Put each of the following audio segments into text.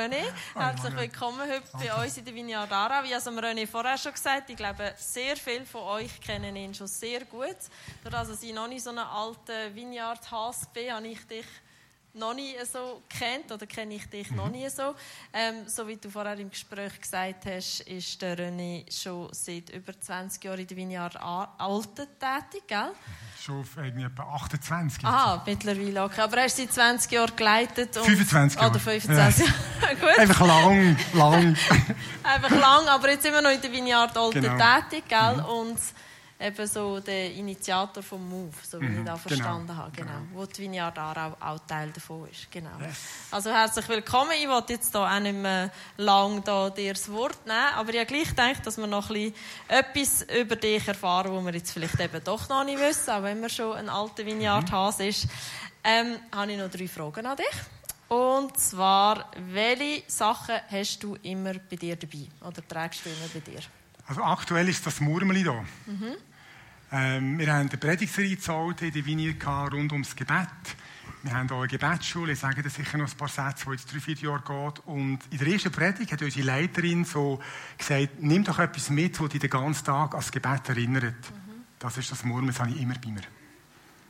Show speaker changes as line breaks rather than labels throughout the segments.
René. Herzlich willkommen heute bei uns in der Vineyard Aarau. Wie es René vorher schon gesagt ich glaube, sehr viele von euch kennen ihn schon sehr gut. Dadurch, dass ich noch nicht so einen alten Vineyard-Hass bin, habe ich dich noch nie so kennt oder kenne ich dich mhm. noch nie so. Ähm, so wie du vorher im Gespräch gesagt hast, ist der René schon seit über 20 Jahren in der Vineyard Alten tätig, gell?
Schon irgendwie etwa 28
Ah, mittlerweile okay. Aber er ist seit 20 Jahren geleitet.
25
Jahre. Oder 25
ja. Gut. Einfach lang, lang.
Einfach lang, aber jetzt immer noch in der Vineyard Alten genau. tätig, gell? Mhm. Und eben so der Initiator vom Move, so wie mhm, ich das genau. verstanden genau, habe, genau, genau. wo die Vineyard Aarau auch Teil davon ist, genau. Yes. Also herzlich willkommen. Ich wollte jetzt hier auch nicht mehr lang da dir das Wort nehmen, aber ich habe gleich gedacht, dass wir noch ein bisschen etwas über dich erfahren, was wir jetzt vielleicht eben doch noch nicht wissen, auch wenn man schon ein alter Vineyard-Hase mhm. ist. Ähm, habe ich noch drei Fragen an dich. Und zwar, welche Sachen hast du immer bei dir dabei? Oder trägst du immer bei dir?
Also aktuell ist das Murmeli hier. Mhm. Ähm, wir haben eine Predigtserie gezahlt in der Vinier rund ums Gebet. Wir haben auch eine Gebetsschule, ich sage das sicher noch ein paar Sätze, die jetzt drei, vier Jahre geht. Und in der ersten Predigt hat unsere Leiterin so gesagt, nimm doch etwas mit, das dich den ganzen Tag an das Gebet erinnert. Mhm. Das ist das Murmeln, das habe ich immer bei mir.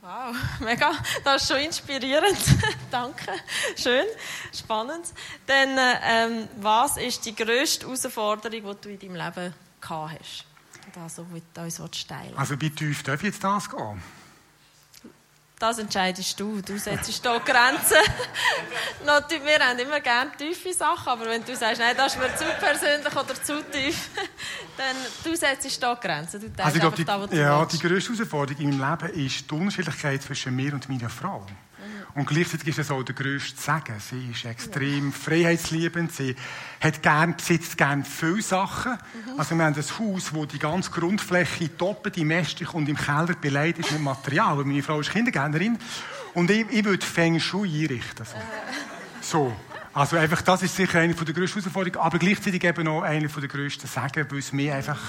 Wow, mega, das ist schon inspirierend. Danke, schön, spannend. Dann, ähm, was ist die grösste Herausforderung, die du in deinem Leben gehabt hast? Das so uns teilen
Also wie tief darf jetzt das gehen?
Das entscheidest du. Du setzt hier Grenzen. wir haben immer gerne tiefe Sachen, aber wenn du sagst, nein, das ist mir zu persönlich oder zu tief, dann du setzt hier Grenzen. Du
also ich glaube, die, da, ja, die grösste Herausforderung in meinem Leben ist die Unterschiedlichkeit zwischen mir und meiner Frau. Und gleichzeitig ist es auch der grösste Segen. Sie ist extrem ja. freiheitsliebend. Sie hat gern, besitzt gerne viele Sachen. Mhm. Also wir haben ein Haus, wo die ganze Grundfläche doppelt und im Keller beleidigt ist mit Material. Und meine Frau ist Kindergärtnerin. Und ich, ich würde Feng Shui einrichten. So. Äh. so. Also einfach, das ist sicher eine der grössten Herausforderungen, aber gleichzeitig eben auch eine der grössten Segen, weil es mich einfach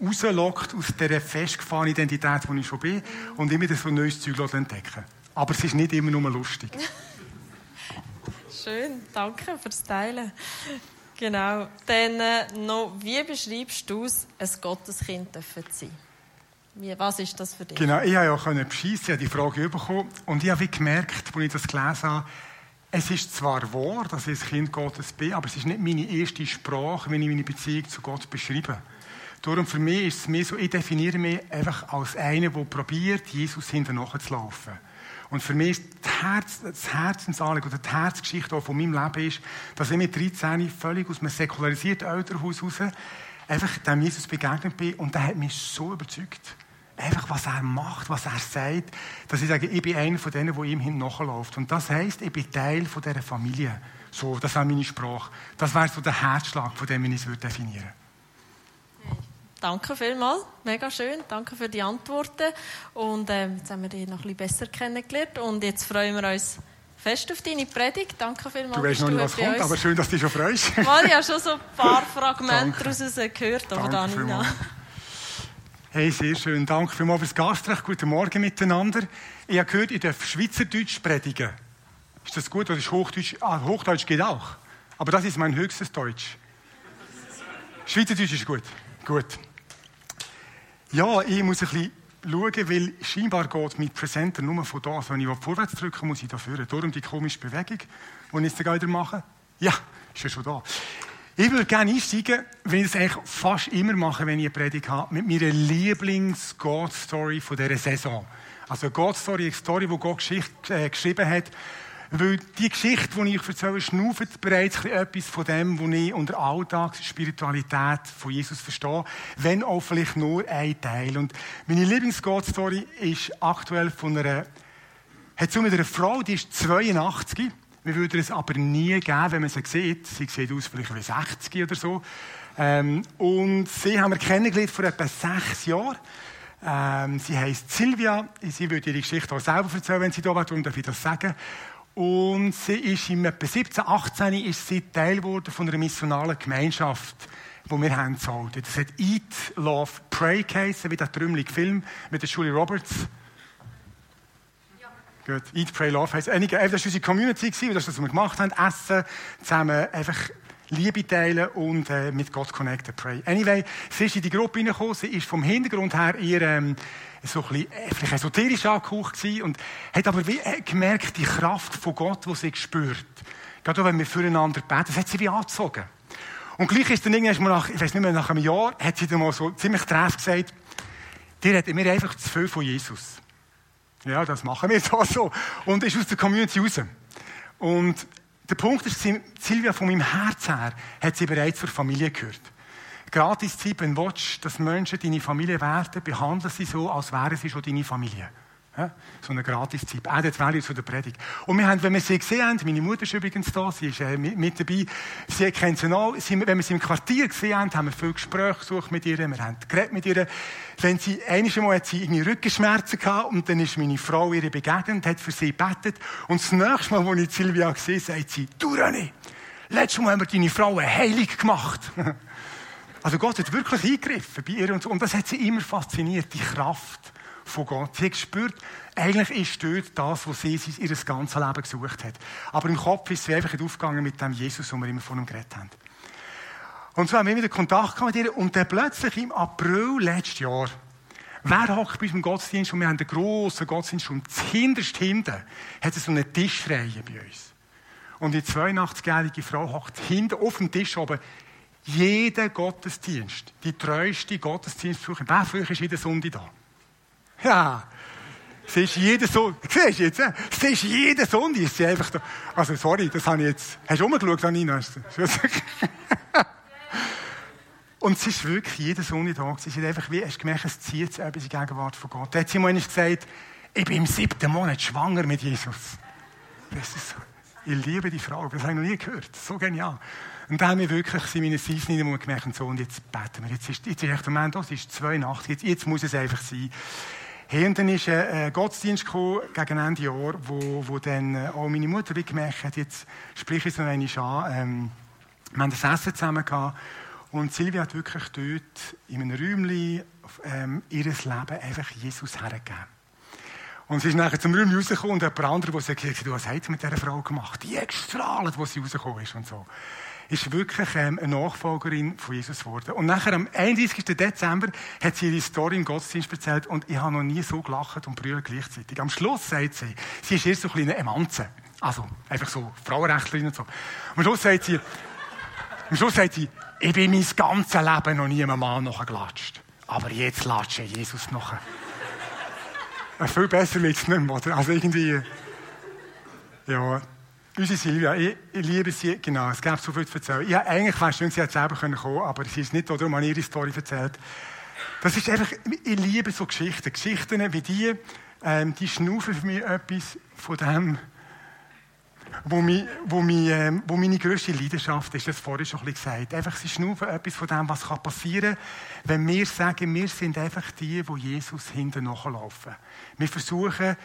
rauslockt aus dieser festgefahrenen Identität, wo ich schon bin, und immer so neues Zeug entdecken aber es ist nicht immer nur lustig.
Schön, danke fürs Teilen. Genau. Dann äh, noch, wie beschreibst du es, ein Gotteskind zu sein? Wie, was ist das für dich?
Genau, ich habe ja können beschissen, ich habe die Frage bekommen und ich habe gemerkt, als ich das gelesen habe, es ist zwar wahr, dass ich ein Kind Gottes bin, aber es ist nicht meine erste Sprache, wenn ich meine Beziehung zu Gott beschreibe. Darum für mich ist es mir so, ich definiere mich einfach als einer, der probiert, Jesus hinterher zu laufen. Und für mich ist das, Herz, das Herzensanliegen oder die Herzgeschichte von meinem Leben ist, dass ich mit 13 völlig aus einem säkularisierten Elternhaus raus einfach dem Jesus begegnet bin und der hat mich so überzeugt. Einfach, was er macht, was er sagt, dass ich sage, ich bin einer von denen, der ihm hin nachläuft. Und das heisst, ich bin Teil von dieser Familie. So, das wäre meine Sprache. Das wäre so der Herzschlag, von dem ich es definieren würde.
Danke vielmals, mega schön. Danke für die Antworten. Und äh, jetzt haben wir dich noch ein bisschen besser kennengelernt. Und jetzt freuen wir uns fest auf deine Predigt. Danke vielmals.
Du weißt noch nicht, was kommt, aber schön, dass du dich schon freust.
Mal, ich habe schon so ein paar Fragmente daraus gehört, aber Danke Danina.
Hey, sehr schön. Danke vielmals fürs Gastrecht. Guten Morgen miteinander. Ich habe gehört, ich darf Schweizerdeutsch predigen. Ist das gut oder ist Hochdeutsch? Ah, Hochdeutsch geht auch. Aber das ist mein höchstes Deutsch. Schweizerdeutsch ist gut. Gut. Ja, ich muss ein bisschen schauen, weil scheinbar geht mit Presenter nur von da. Wenn ich vorwärts drücke, muss ich da führen. Darum die komische Bewegung, die ich jetzt gerade mache. Ja, ist ja schon da. Ich würde gerne einsteigen, wenn ich das eigentlich fast immer mache, wenn ich eine Predigt habe, mit meiner Lieblings-God-Story dieser Saison. Also eine God-Story, eine Story, die Gott Geschichte, äh, geschrieben hat, weil die Geschichte, die ich erzähle, schnauft bereits etwas von dem, was ich unter Alltagsspiritualität von Jesus verstehe, wenn auch vielleicht nur ein Teil. Und meine Lieblings-God-Story ist aktuell von einer, hat zu mit einer Frau, die ist 82. Wir würden es aber nie geben, wenn man sie sieht. Sie sieht aus vielleicht wie 60 oder so. Ähm, und sie haben wir kennengelernt vor etwa sechs Jahren. Ähm, sie heißt Silvia. Sie würde ihre Geschichte auch selber erzählen, wenn sie da war. Darum darf ich das sagen. Und sie ist im etwa 17, 18 ist sie Teil geworden von einer missionalen Gemeinschaft, die wir haben gezahlt. Das hat Eat, Love, Pray geheißen, wie der trümmelige Film mit der Julie Roberts. Gut. Eat, Pray, Love heisst, einige, das war unsere Community, das ist das, was wir gemacht haben. Essen, zusammen einfach Liebe teilen und äh, mit Gott connecten, pray. Anyway, sie ist in die Gruppe reingekommen, sie ist vom Hintergrund her eher ähm, so ein bisschen, äh, vielleicht esoterisch angehaucht und hat aber wie, äh, gemerkt, die Kraft von Gott, die sie gespürt. Gerade wenn wir füreinander beten, das hat sie wie angezogen. Und gleich ist dann irgendwann mal nach, ich weiß nicht mehr, nach einem Jahr, hat sie dann mal so ziemlich treff gesagt, die reden mir einfach zu viel von Jesus. Ja, das machen wir so. Und ist aus der Community raus. Und der Punkt ist, Silvia, von meinem Herz her, hat sie bereits zur Familie gehört. Gratis Zeit, wenn du willst, dass Menschen deine Familie werden, behandeln sie so, als wären sie schon deine Familie. Ja, so eine Gratis-Tipp. Auch das wäre zu der Predigt. Und wir haben, wenn wir sie gesehen haben, meine Mutter ist übrigens da, sie ist äh, mit, dabei, sie kennt sie auch. Sie, wenn wir sie im Quartier gesehen haben, haben wir viel Gespräche gesucht mit ihr, wir haben geredet mit ihr. Wenn sie, einiges Mal hat sie irgendwie Rückenschmerzen gehabt und dann ist meine Frau ihr begegnet, hat für sie gebetet. Und das nächste Mal, als ich Silvia gesehen sagt sie, du René, letztes Mal haben wir deine Frau heilig gemacht. also Gott hat wirklich eingegriffen bei ihr und so. Und das hat sie immer fasziniert, die Kraft von Gott. Sie hat gespürt, eigentlich ist dort das, was sie ihr ganzes Leben gesucht hat. Aber im Kopf ist sie einfach nicht aufgegangen mit dem Jesus, den wir immer von ihm geredet haben. Und so haben wir wieder Kontakt mit ihr und dann plötzlich im April letztes Jahr, wer hockt bei unserem Gottesdienst und wir haben einen grossen Gottesdienst und hinterst hinten hat es so eine Tischreihe bei uns. Und die 82-jährige Frau hockt hinten auf dem Tisch oben jeden Gottesdienst, die treueste Gottesdienstbesucher. Wer früher ist jeder Sonntag da? Ja. Siehst jeder Sonntag, siehst du jetzt, äh? siehst jeden Sonntag ist sie einfach da. Also, sorry, das habe ich jetzt, hast du umgeschaut, Anina? Und sie ist wirklich jeden Sonntag da. Sie ist einfach wie, hast du gemerkt, es zieht sie etwas in die Gegenwart von Gott. Da hat sie mal gesagt, ich bin im siebten Monat schwanger mit Jesus. Das ist so. Ich liebe die Frau, das habe ich noch nie gehört. So genial. Und dann haben wir wirklich sind wir in Season und gemerkt, und so, und jetzt beten wir. Jetzt ist, jetzt ist der Moment, es ist zwei Nacht, jetzt, jetzt muss es einfach sein. Dann ist ein Gottesdienst gekommen, gegen Ende Jahr, wo, wo dann äh, auch meine Mutter gemerkt hat, jetzt sprich ich so einmal an. Ähm, wir haben das Essen zusammen gehabt. Und Silvia hat wirklich dort in einem Räumchen ähm, ihr Leben einfach Jesus hergegeben. Und sie ist nachher zum Räumchen rausgekommen und jemand anderer, der sie gesagt hat, was hat sie mit dieser Frau gemacht? Die gestrahlt, wo sie rausgekommen ist und so ist wirklich ähm, eine Nachfolgerin von Jesus geworden. Und nachher am 31. Dezember hat sie ihre Story im Gottesdienst erzählt und ich habe noch nie so gelacht und brüllt gleichzeitig. Am Schluss sagt sie, sie ist erst so ein kleiner Emanze. Also, einfach so Frauenrechtlerin und so. Am Schluss sagt sie, am Schluss sagt sie, ich bin mein ganzes Leben noch nie einem Mann nachgelatscht. Aber jetzt latsche Jesus nachher. Viel besser wird es nicht mehr, oder? Also irgendwie, ja, Unsere Silvia, ich, ich, liebe sie, genau, es gab so viel zu erzählen. Ich, eigentlich wäre schön, sie hätte selber kommen können, aber sie ist nicht, oder man ihre Story erzählt. Das ist einfach, ich liebe so Geschichten. Geschichten wie die, ähm, die schnaufen für mich etwas von dem, wo, mi, wo, mi, ähm, wo meine grösste Leidenschaft ist, das vorhin schon ein gesagt. Einfach, sie schnaufen etwas von dem, was passieren kann, wenn wir sagen, wir sind einfach die, wo Jesus hinten nachlaufen. Wir versuchen,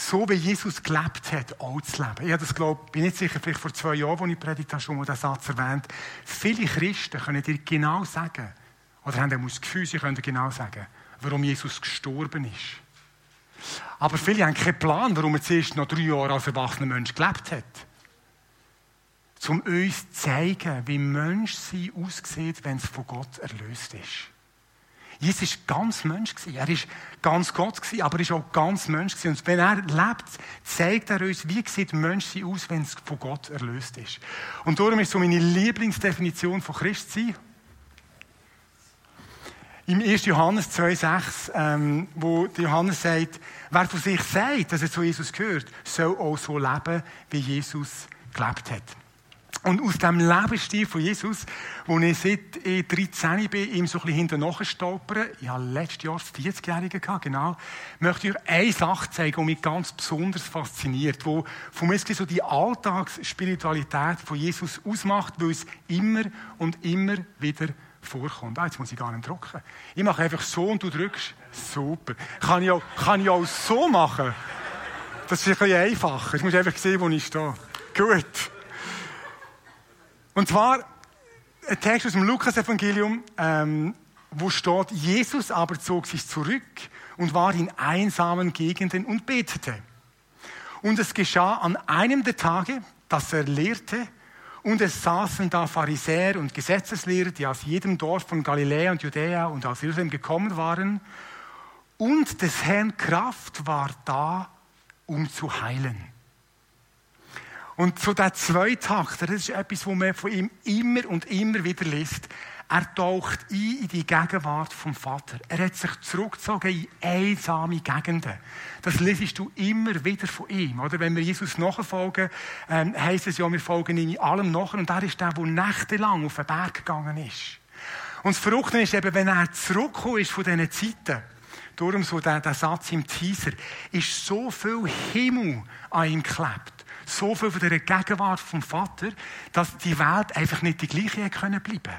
so wie Jesus gelebt hat, auch zu leben. Ich habe das, glaube bin nicht sicher, vielleicht vor zwei Jahren, als ich predigt habe, schon mal den Satz erwähnt. Viele Christen können dir genau sagen, oder haben das Gefühl, sie können dir genau sagen, warum Jesus gestorben ist. Aber viele haben keinen Plan, warum er zuerst noch drei Jahre als erwachsener Mensch gelebt hat. Um uns zu zeigen, wie Menschsein aussieht, wenn es von Gott erlöst ist. Jesus war ganz Mensch. Er war ganz Gott, aber er war auch ganz Mensch. Und wenn er lebt, zeigt er uns, wie sieht Menschsein aus, wenn es von Gott erlöst ist. Und darum ist so meine Lieblingsdefinition von Christsein. Im 1. Johannes 2,6, ähm, wo Johannes sagt, wer von sich sagt, dass er zu Jesus gehört, soll auch so leben, wie Jesus gelebt hat. Und aus dem Lebensstil von Jesus, wo ich seit ich 13 bin, ihm so ein bisschen hinterher stolpern, ich hatte letztes Jahr das 40-Jährige gehabt, genau, möchte ich euch eine Sache zeigen, die mich ganz besonders fasziniert, wo von mir so die Alltagsspiritualität von Jesus ausmacht, weil es immer und immer wieder vorkommt. Ah, jetzt muss ich gar nicht drücken. Ich mache einfach so und du drückst. Super. Kann ich auch, kann ich auch so machen? Das ist ein bisschen einfacher. Jetzt muss ich einfach sehen, wo ich stehe. Gut. Und zwar ein Text aus dem Lukas-Evangelium, ähm, wo steht, Jesus aber zog sich zurück und war in einsamen Gegenden und betete. Und es geschah an einem der Tage, dass er lehrte, und es saßen da Pharisäer und Gesetzeslehrer, die aus jedem Dorf von Galiläa und Judäa und aus Jerusalem gekommen waren. Und des Herrn Kraft war da, um zu heilen. Und so der Zweitakter, das ist etwas, wo man von ihm immer und immer wieder liest. Er taucht ein in die Gegenwart vom Vater. Er hat sich zurückgezogen in einsame Gegenden. Das lesest du immer wieder von ihm. Oder? Wenn wir Jesus nachfolgen, ähm, heisst es ja, wir folgen ihm in allem nach. Und er ist der, der nächtelang auf den Berg gegangen ist. Und das Verrückte ist eben, wenn er zurückgekommen ist von diesen Zeiten, darum so der, der Satz im Teaser, ist so viel Himmel an ihm geklebt so viel von der Gegenwart vom Vater, dass die Welt einfach nicht die gleiche können bleiben.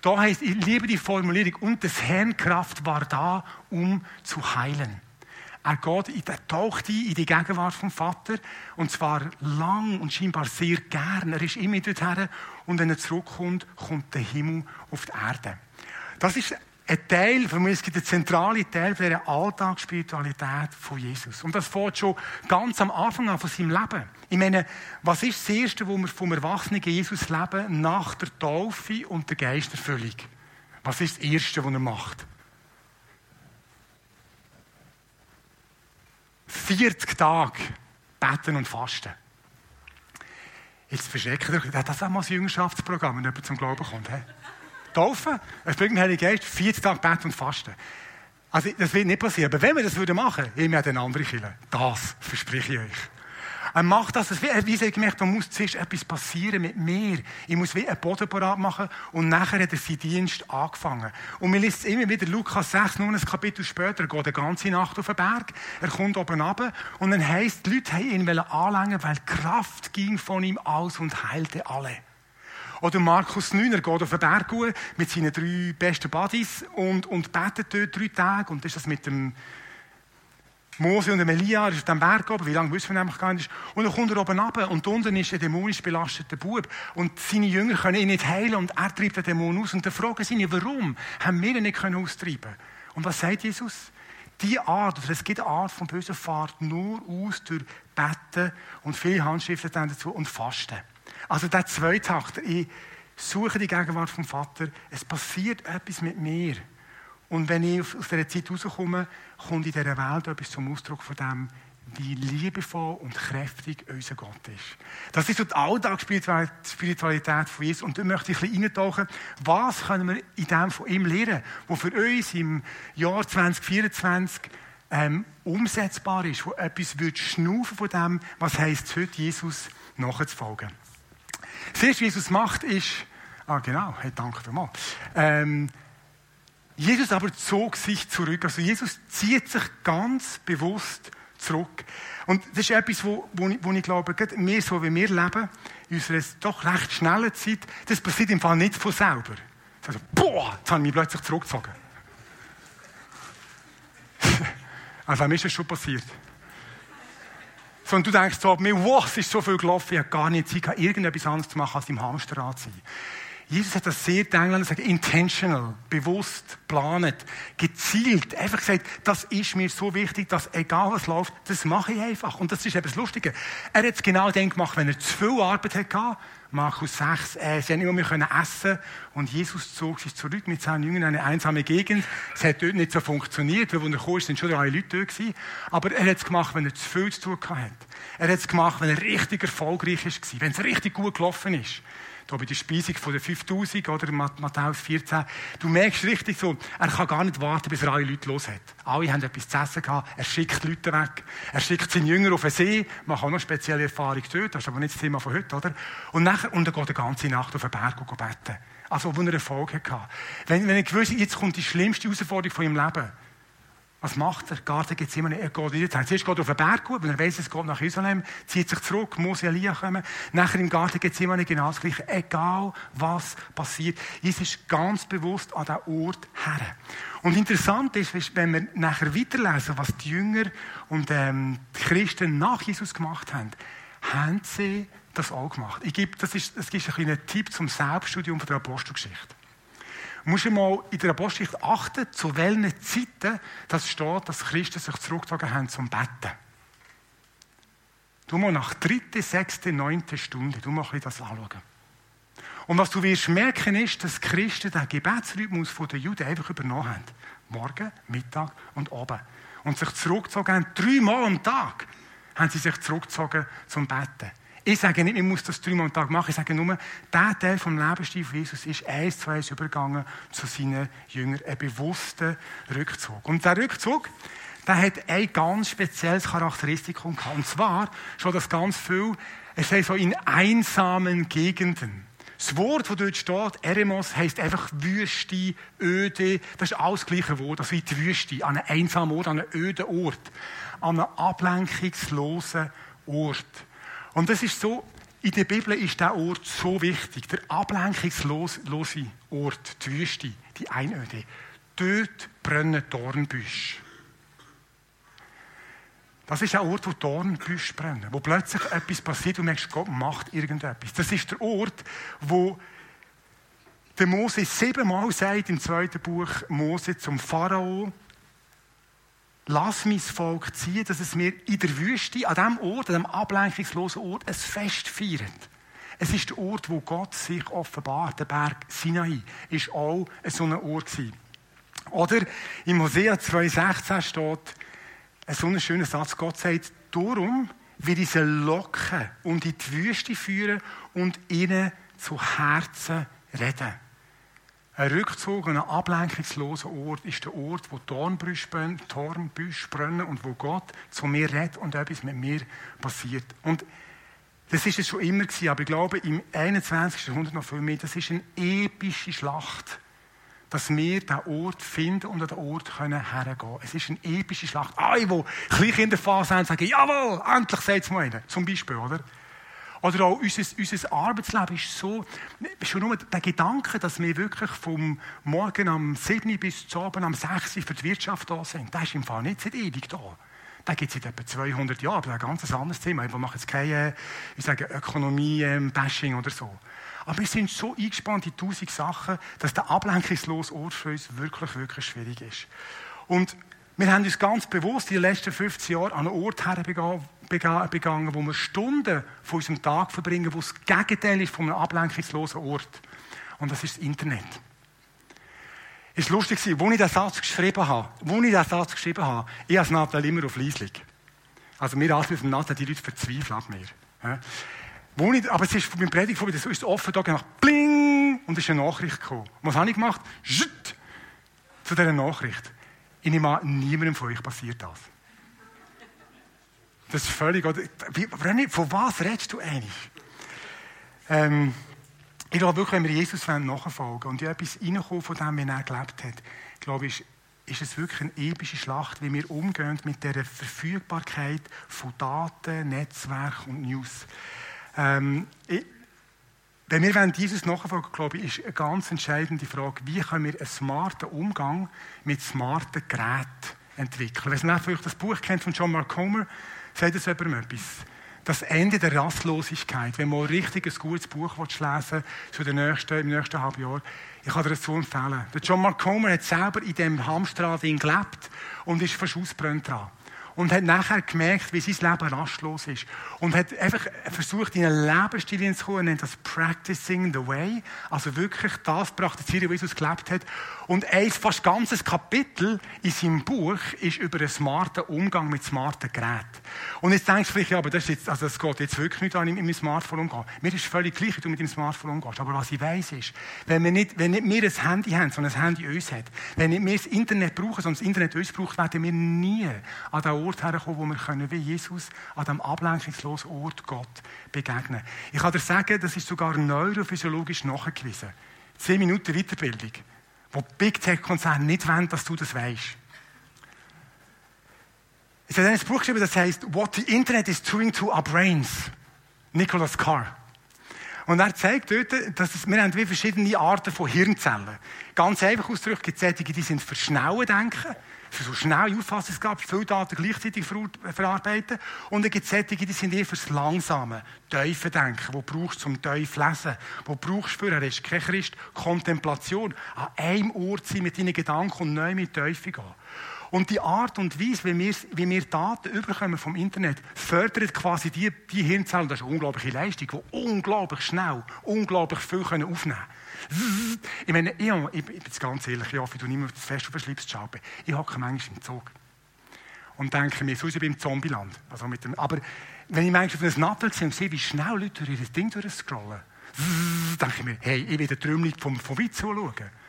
Da heißt, ich liebe die Formulierung, und des Herrn Kraft war da, um zu heilen. Er geht, er taucht ein in die Gegenwart vom Vater, und zwar lang und scheinbar sehr gern. Er ist immer dorthin, und wenn er zurückkommt, kommt der Himmel auf die Erde. Das ist ein Teil, für mich, einen zentralen Teil der Alltagsspiritualität von Jesus. Und das fängt schon ganz am Anfang an von seinem Leben. Ich meine, was ist das Erste, was wir vom erwachsenen Jesus leben, nach der Taufe und der Geisterfüllung? Was ist das Erste, was er macht? 40 Tage beten und fasten. Jetzt verschreckt er, das ist auch mal das Jüngerschaftsprogramm, wenn jemand zum Glauben kommt. He? taufen, es bringt den Heiligen Geist, 40 Tage beten und fasten. Also, das wird nicht passieren. Aber wenn wir das würden machen, ich hätte eine andere Kirche. Das verspreche ich euch. Er macht das, wie ich gemerkt da muss zuerst etwas passieren mit mir. Ich muss wie einen Boden parat machen und nachher hat er seinen Dienst angefangen. Und wir lesen immer wieder Lukas 6, nur ein Kapitel später, er geht eine ganze Nacht auf den Berg, er kommt oben runter und dann heisst, die Leute haben ihn anlängen, weil Kraft ging von ihm aus und heilte alle. Oder Markus 9, er geht auf den Berg mit seinen drei besten Buddies und, und betet dort drei Tage. Und das ist das mit dem Mose und Elia, ist auf dem Berg oben, wie lange wissen wir nämlich gar nicht. Und dann kommt er oben runter und unten ist ein dämonisch belasteter Bub. Und seine Jünger können ihn nicht heilen und er treibt den Dämon aus. Und dann fragen sie ihn, warum haben wir ihn nicht austreiben Und was sagt Jesus? Die Art, oder es gibt eine Art von böser Fahrt nur aus durch Betten und viele Handschriften dazu und Fasten. Also der Zweitakt, ich suche die Gegenwart vom Vater, es passiert etwas mit mir. Und wenn ich aus dieser Zeit rauskomme, kommt in dieser Welt etwas zum Ausdruck von dem, wie liebevoll und kräftig unser Gott ist. Das ist so die Alltagsspiritualität von Jesus. Und da möchte ich ein bisschen eintauchen, was können wir in dem von ihm lernen, was für uns im Jahr 2024 ähm, umsetzbar ist, wo etwas wird schnaufen von dem, was heißt heute Jesus nachzufolgen. Das erste, was Jesus macht, ist, ah genau, hey, danke vielmals. Ähm, Jesus aber zog sich zurück. Also Jesus zieht sich ganz bewusst zurück. Und das ist etwas, wo, wo, ich, wo ich glaube, wir, so wie wir leben, in unserer doch recht schnellen Zeit, das passiert im Fall nicht von selber. Also, boah, jetzt habe ich mich plötzlich zurückgezogen. also, mir ist das schon passiert. Sondern du denkst so, mir, wow, es ist so viel gelaufen, ich habe gar nicht Zeit, irgendetwas anderes zu machen, als im Hamsterrad zu sein. Jesus hat das sehr Engländer sagt, intentional, bewusst, planet, gezielt, einfach gesagt, das ist mir so wichtig, dass egal was läuft, das mache ich einfach. Und das ist eben das Lustige. Er hat es genau dann gemacht, wenn er zu viel Arbeit hatte, Markus 6, äh, sie haben immer mehr können essen und Jesus zog sich zurück mit seinen Jüngern in eine einsame Gegend. Es hat dort nicht so funktioniert, weil, als er kam, sind schon drei Leute dort gewesen. Aber er hat es gemacht, wenn er zu viel zu tun hatte. Er hat es gemacht, wenn er richtig erfolgreich war, wenn es richtig gut gelaufen ist da bei der Speisung von den 5000 oder Matthäus 14, du merkst richtig so, er kann gar nicht warten, bis er alle Leute los hat. Alle haben etwas zu essen gehabt, er schickt Leute weg, er schickt seine Jünger auf den See, macht auch noch spezielle Erfahrung dort, das ist aber nicht das Thema von heute, oder? Und, nachher, und er geht die ganze Nacht auf den Berg und beten. Also, wo er Erfolg hatte. Wenn, wenn er gewusst jetzt kommt die schlimmste Herausforderung von ihrem Leben, was macht er? Garten gibt es immer nicht. Er geht wieder Zuerst geht er auf den Berg, weil er weiß, es geht nach Jerusalem, zieht sich zurück, muss Elia kommen. Nachher im Garten gibt es immer nicht genau das Gleiche. Egal, was passiert. Jesus ist ganz bewusst an diesen Ort her. Und interessant ist, wenn wir nachher weiterlesen, was die Jünger und ähm, die Christen nach Jesus gemacht haben, haben sie das auch gemacht. Ich gebe, das ist, das ist ein Tipp zum Selbststudium der Apostelgeschichte musst du mal in der Apostelgeschichte achten, zu welchen Zeiten das steht, dass Christen sich zurückgezogen haben zum Betten. Du musst nach dritte, sechste, neunte Stunde, du musst das anschauen. Und was du wirst merken, ist, dass Christen den Gebetsrhythmus der Juden einfach übernommen haben. Morgen, Mittag und Abend. Und sich zurückgezogen haben. Dreimal am Tag haben sie sich zurückgezogen zum Betten. Ich sage nicht, ich muss das dreimal am Tag machen. Ich sage nur, der Teil vom Lebensstil von Jesus ist eins zu eins übergegangen zu seinen Jüngern. Ein bewusster Rückzug. Und der Rückzug, der hat ein ganz spezielles Charakteristikum gehabt. Und zwar schon das ganz viel, es sei so in einsamen Gegenden. Das Wort, das dort steht, Eremos, heisst einfach Wüste, Öde. Das ist alles das gleiche Wort, also wie die Wüste, an einem einsamen Ort, an einem öden Ort, an einem ablenkungslosen Ort. Und das ist so, in der Bibel ist der Ort so wichtig, der ablenkungslose Ort, die Wüste, die Einöde. Dort brennen Dornbüsche. Das ist ein Ort, wo Dornbüsche brennen, wo plötzlich etwas passiert und merkst, Gott macht irgendetwas. Das ist der Ort, wo der Mose siebenmal sagt im zweiten Buch Mose zum Pharao, lass mein Volk ziehen, dass es mir in der Wüste, an diesem Ort, an diesem ablenkungslosen Ort, ein Fest feiert. Es ist der Ort, wo Gott sich offenbart. Der Berg Sinai ist auch so ein Ort. Oder im Hosea 2,16 steht, ein so ein schöner Satz. Gott sagt, darum will ich sie locken und in die Wüste führen und ihnen zu Herzen reden. Ein einen ablenkungslosen Ort ist der Ort, wo Dornbüsche brennen und wo Gott zu mir redet und etwas mit mir passiert. Und das ist es schon immer gewesen, aber ich glaube, im 21. Jahrhundert noch viel mehr. Das ist eine epische Schlacht dass wir diesen Ort finden und an den Ort können hergehen Es ist eine epische Schlacht. Alle, die Kleinkinderphase haben, sagen, jawohl, endlich sagt es mal einer. Zum Beispiel, oder? Oder auch unser, unser Arbeitsleben ist so, schon nur der Gedanke, dass wir wirklich vom Morgen am 7 bis zum Abend am 6 für die Wirtschaft da sind, der ist im Fall nicht seit ewig da. Den gibt es seit etwa 200 Jahren, aber ein ganz anderes Thema. Wir machen jetzt keine, ich sage, Ökonomie-Bashing oder so. Aber wir sind so eingespannt in tausend Sachen, dass der ablenkungslose Ort für uns wirklich, wirklich schwierig ist. Und wir haben uns ganz bewusst in den letzten 15 Jahren an einen Ort herbegangen, wo wir Stunden von unserem Tag verbringen, wo das Gegenteil ist von einem ablenkungslosen Ort. Und das ist das Internet. Es war lustig, als ich diesen Satz geschrieben habe, wo ich diesen Satz geschrieben habe, ich habe Nathalie immer auf Leislich. Also wir auf dem Nathalie, die Leute verzweifeln an mir. Wo ich, aber es ist beim Predigt vorbei, so ist offen da gemacht, bling, und es ist eine Nachricht gekommen. Was habe ich gemacht? Schütt, zu dieser Nachricht. Ich nehme an, niemandem von euch passiert das. Das ist völlig, oder? Wie, von was redest du eigentlich? Ähm, ich glaube wirklich, wenn wir Jesus nachfolgen und etwas reinkommen von dem, wie er gelebt hat, glaube ich, ist es wirklich eine epische Schlacht, wie wir umgehen mit der Verfügbarkeit von Daten, Netzwerk und News. Ähm, ich, wenn wir Jesus nachfolgen, glaube ich, ist eine ganz entscheidende Frage, wie können wir einen smarten Umgang mit smarten Geräten entwickeln. Wer vielleicht das Buch kennt von John Mark Homer, sagt es jemandem etwas. Das Ende der Rastlosigkeit. Wenn man ein richtig gutes Buch lesen zu den nächsten, im nächsten halben Jahr, ich kann dir das so empfehlen. Der John Mark Homer hat selber in diesem Hamsterrad gelebt und ist fast ausgebrannt dran und hat nachher gemerkt, wie sein Leben rastlos ist. Und hat einfach versucht, in einen Lebensstil hineinzukommen, nennt das Practicing the Way. Also wirklich das praktizieren, wie Jesus gelebt hat. Und ein fast ganzes Kapitel in seinem Buch ist über einen smarten Umgang mit smarten Geräten. Und jetzt denkst du vielleicht, ja, aber das, jetzt, also das geht jetzt wirklich nicht an, in meinem Smartphone umgehen. Mir ist völlig gleich, wie du mit dem Smartphone umgehst. Aber was ich weiss ist, wenn wir nicht, wenn nicht wir ein Handy haben, sondern ein Handy uns hat, wenn nicht wir das Internet brauchen, sondern das Internet uns braucht, werden wir nie an den Ort herkommen, wo wir können, wie Jesus an dem ablenkungslosen Ort Gott begegnen. Ich kann dir sagen, das ist sogar neurophysiologisch nachgewiesen. Zehn Minuten Weiterbildung, wo Big Tech-Konzerne nicht wollen, dass du das weißt. Es hat ein Buch geschrieben, das heißt What the Internet is doing to our brains. Nicholas Carr. Und er zeigt dort, dass es, wir haben wie verschiedene Arten von Hirnzellen. Ganz einfach ausgedrückt gibt es die sind für schnelle Denken für so schnelle Auffassungsgabe, viele Daten gleichzeitig verarbeiten. Und dann gibt es solche, die sind eher fürs langsame, tiefe Denken, wo brauchst du zum tief lesen, wo brauchst du für, er ist kein Christ, Kontemplation, an einem Ort sein mit deinen Gedanken und neu mit Teufel gehen. Und die Art und Weise, wie wir, wie wir Daten überkommen vom Internet, fördert quasi die, die Hirnzellen, das ist eine unglaubliche Leistung, die unglaublich schnell, unglaublich viel können aufnehmen können. Ich meine, ich, ich, bin jetzt ganz ehrlich, ich hoffe, du mehr fest auf den Schlips schauen. Ich hocke manchmal im Zug und denke mir, so ist es beim Zombieland. Also mit dem, aber wenn ich manchmal auf einem Nattel sehe und sehe, wie schnell Leute durch ihr Ding durchscrollen, denke ich mir, hey, ich will den Träumchen vom, vom Witz zuschauen.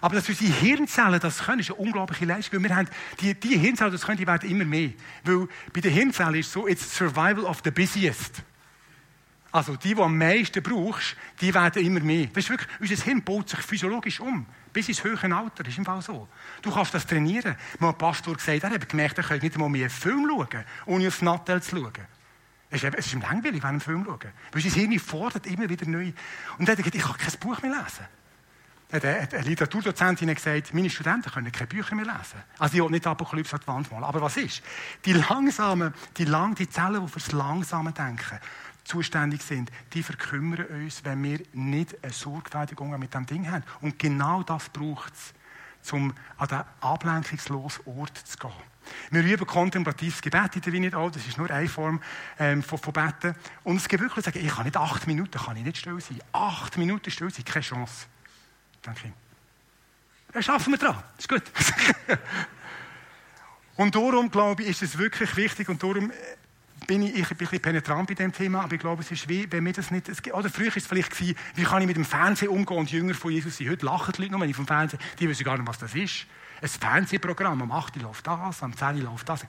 Aber dass unsere Hirnzellen das können, ist eine unglaubliche Leistung. Weil wir haben, die, die Hirnzellen, das können, die werden immer mehr. Weil bei den Hirnzellen ist es so, it's survival of the busiest. Also die, die am meisten brauchst, die werden immer mehr. Das ist wirklich, unser Hirn baut sich physiologisch um. Bis ins höhere Alter, das ist im Fall so. Du kannst das trainieren. Mal ein Pastor gesagt, er hat gemerkt, er könnte nicht einmal mehr einen Film schauen, ohne aufs Nattel zu schauen. Es ist, es ist ihm langweilig, wenn er einen Film schaut. Weil sein Hirn fordert immer wieder neu. Und er hat gesagt, ich kann kein Buch mehr lesen eine Literaturdozentin gesagt, meine Studenten können keine Bücher mehr lesen. Also ich will nicht Apokalypse an die Wand malen. Aber was ist? Die langsamen, die, lang, die Zellen, die fürs langsame Denken zuständig sind, die verkümmern uns, wenn wir nicht eine sorgfältige Umgang mit dem Ding haben. Und genau das braucht es, um an den ablenkungslosen Ort zu gehen. Wir üben kontemplatives Gebet in der Vineyard auch. Das ist nur eine Form ähm, von, von Beten. Und es gibt wirklich sagen, ich kann nicht acht Minuten, kann ich nicht still sein. Acht Minuten still sein, keine Chance. Danke. Da schaffen wir dran. Ist gut. und darum, glaube ich, ist es wirklich wichtig und darum äh, bin ich, ich bin ein bisschen penetrant bei dem Thema, aber ich glaube, es ist wie, wenn wir das nicht, es, oder früher war es vielleicht gewesen, wie kann ich mit dem Fernsehen umgehen und Jünger von Jesus sein. Heute lachen die Leute nur, wenn ich vom Fernsehen, die wissen gar nicht, was das ist. Ein Fernsehprogramm, am 8. läuft das, am 10. läuft das.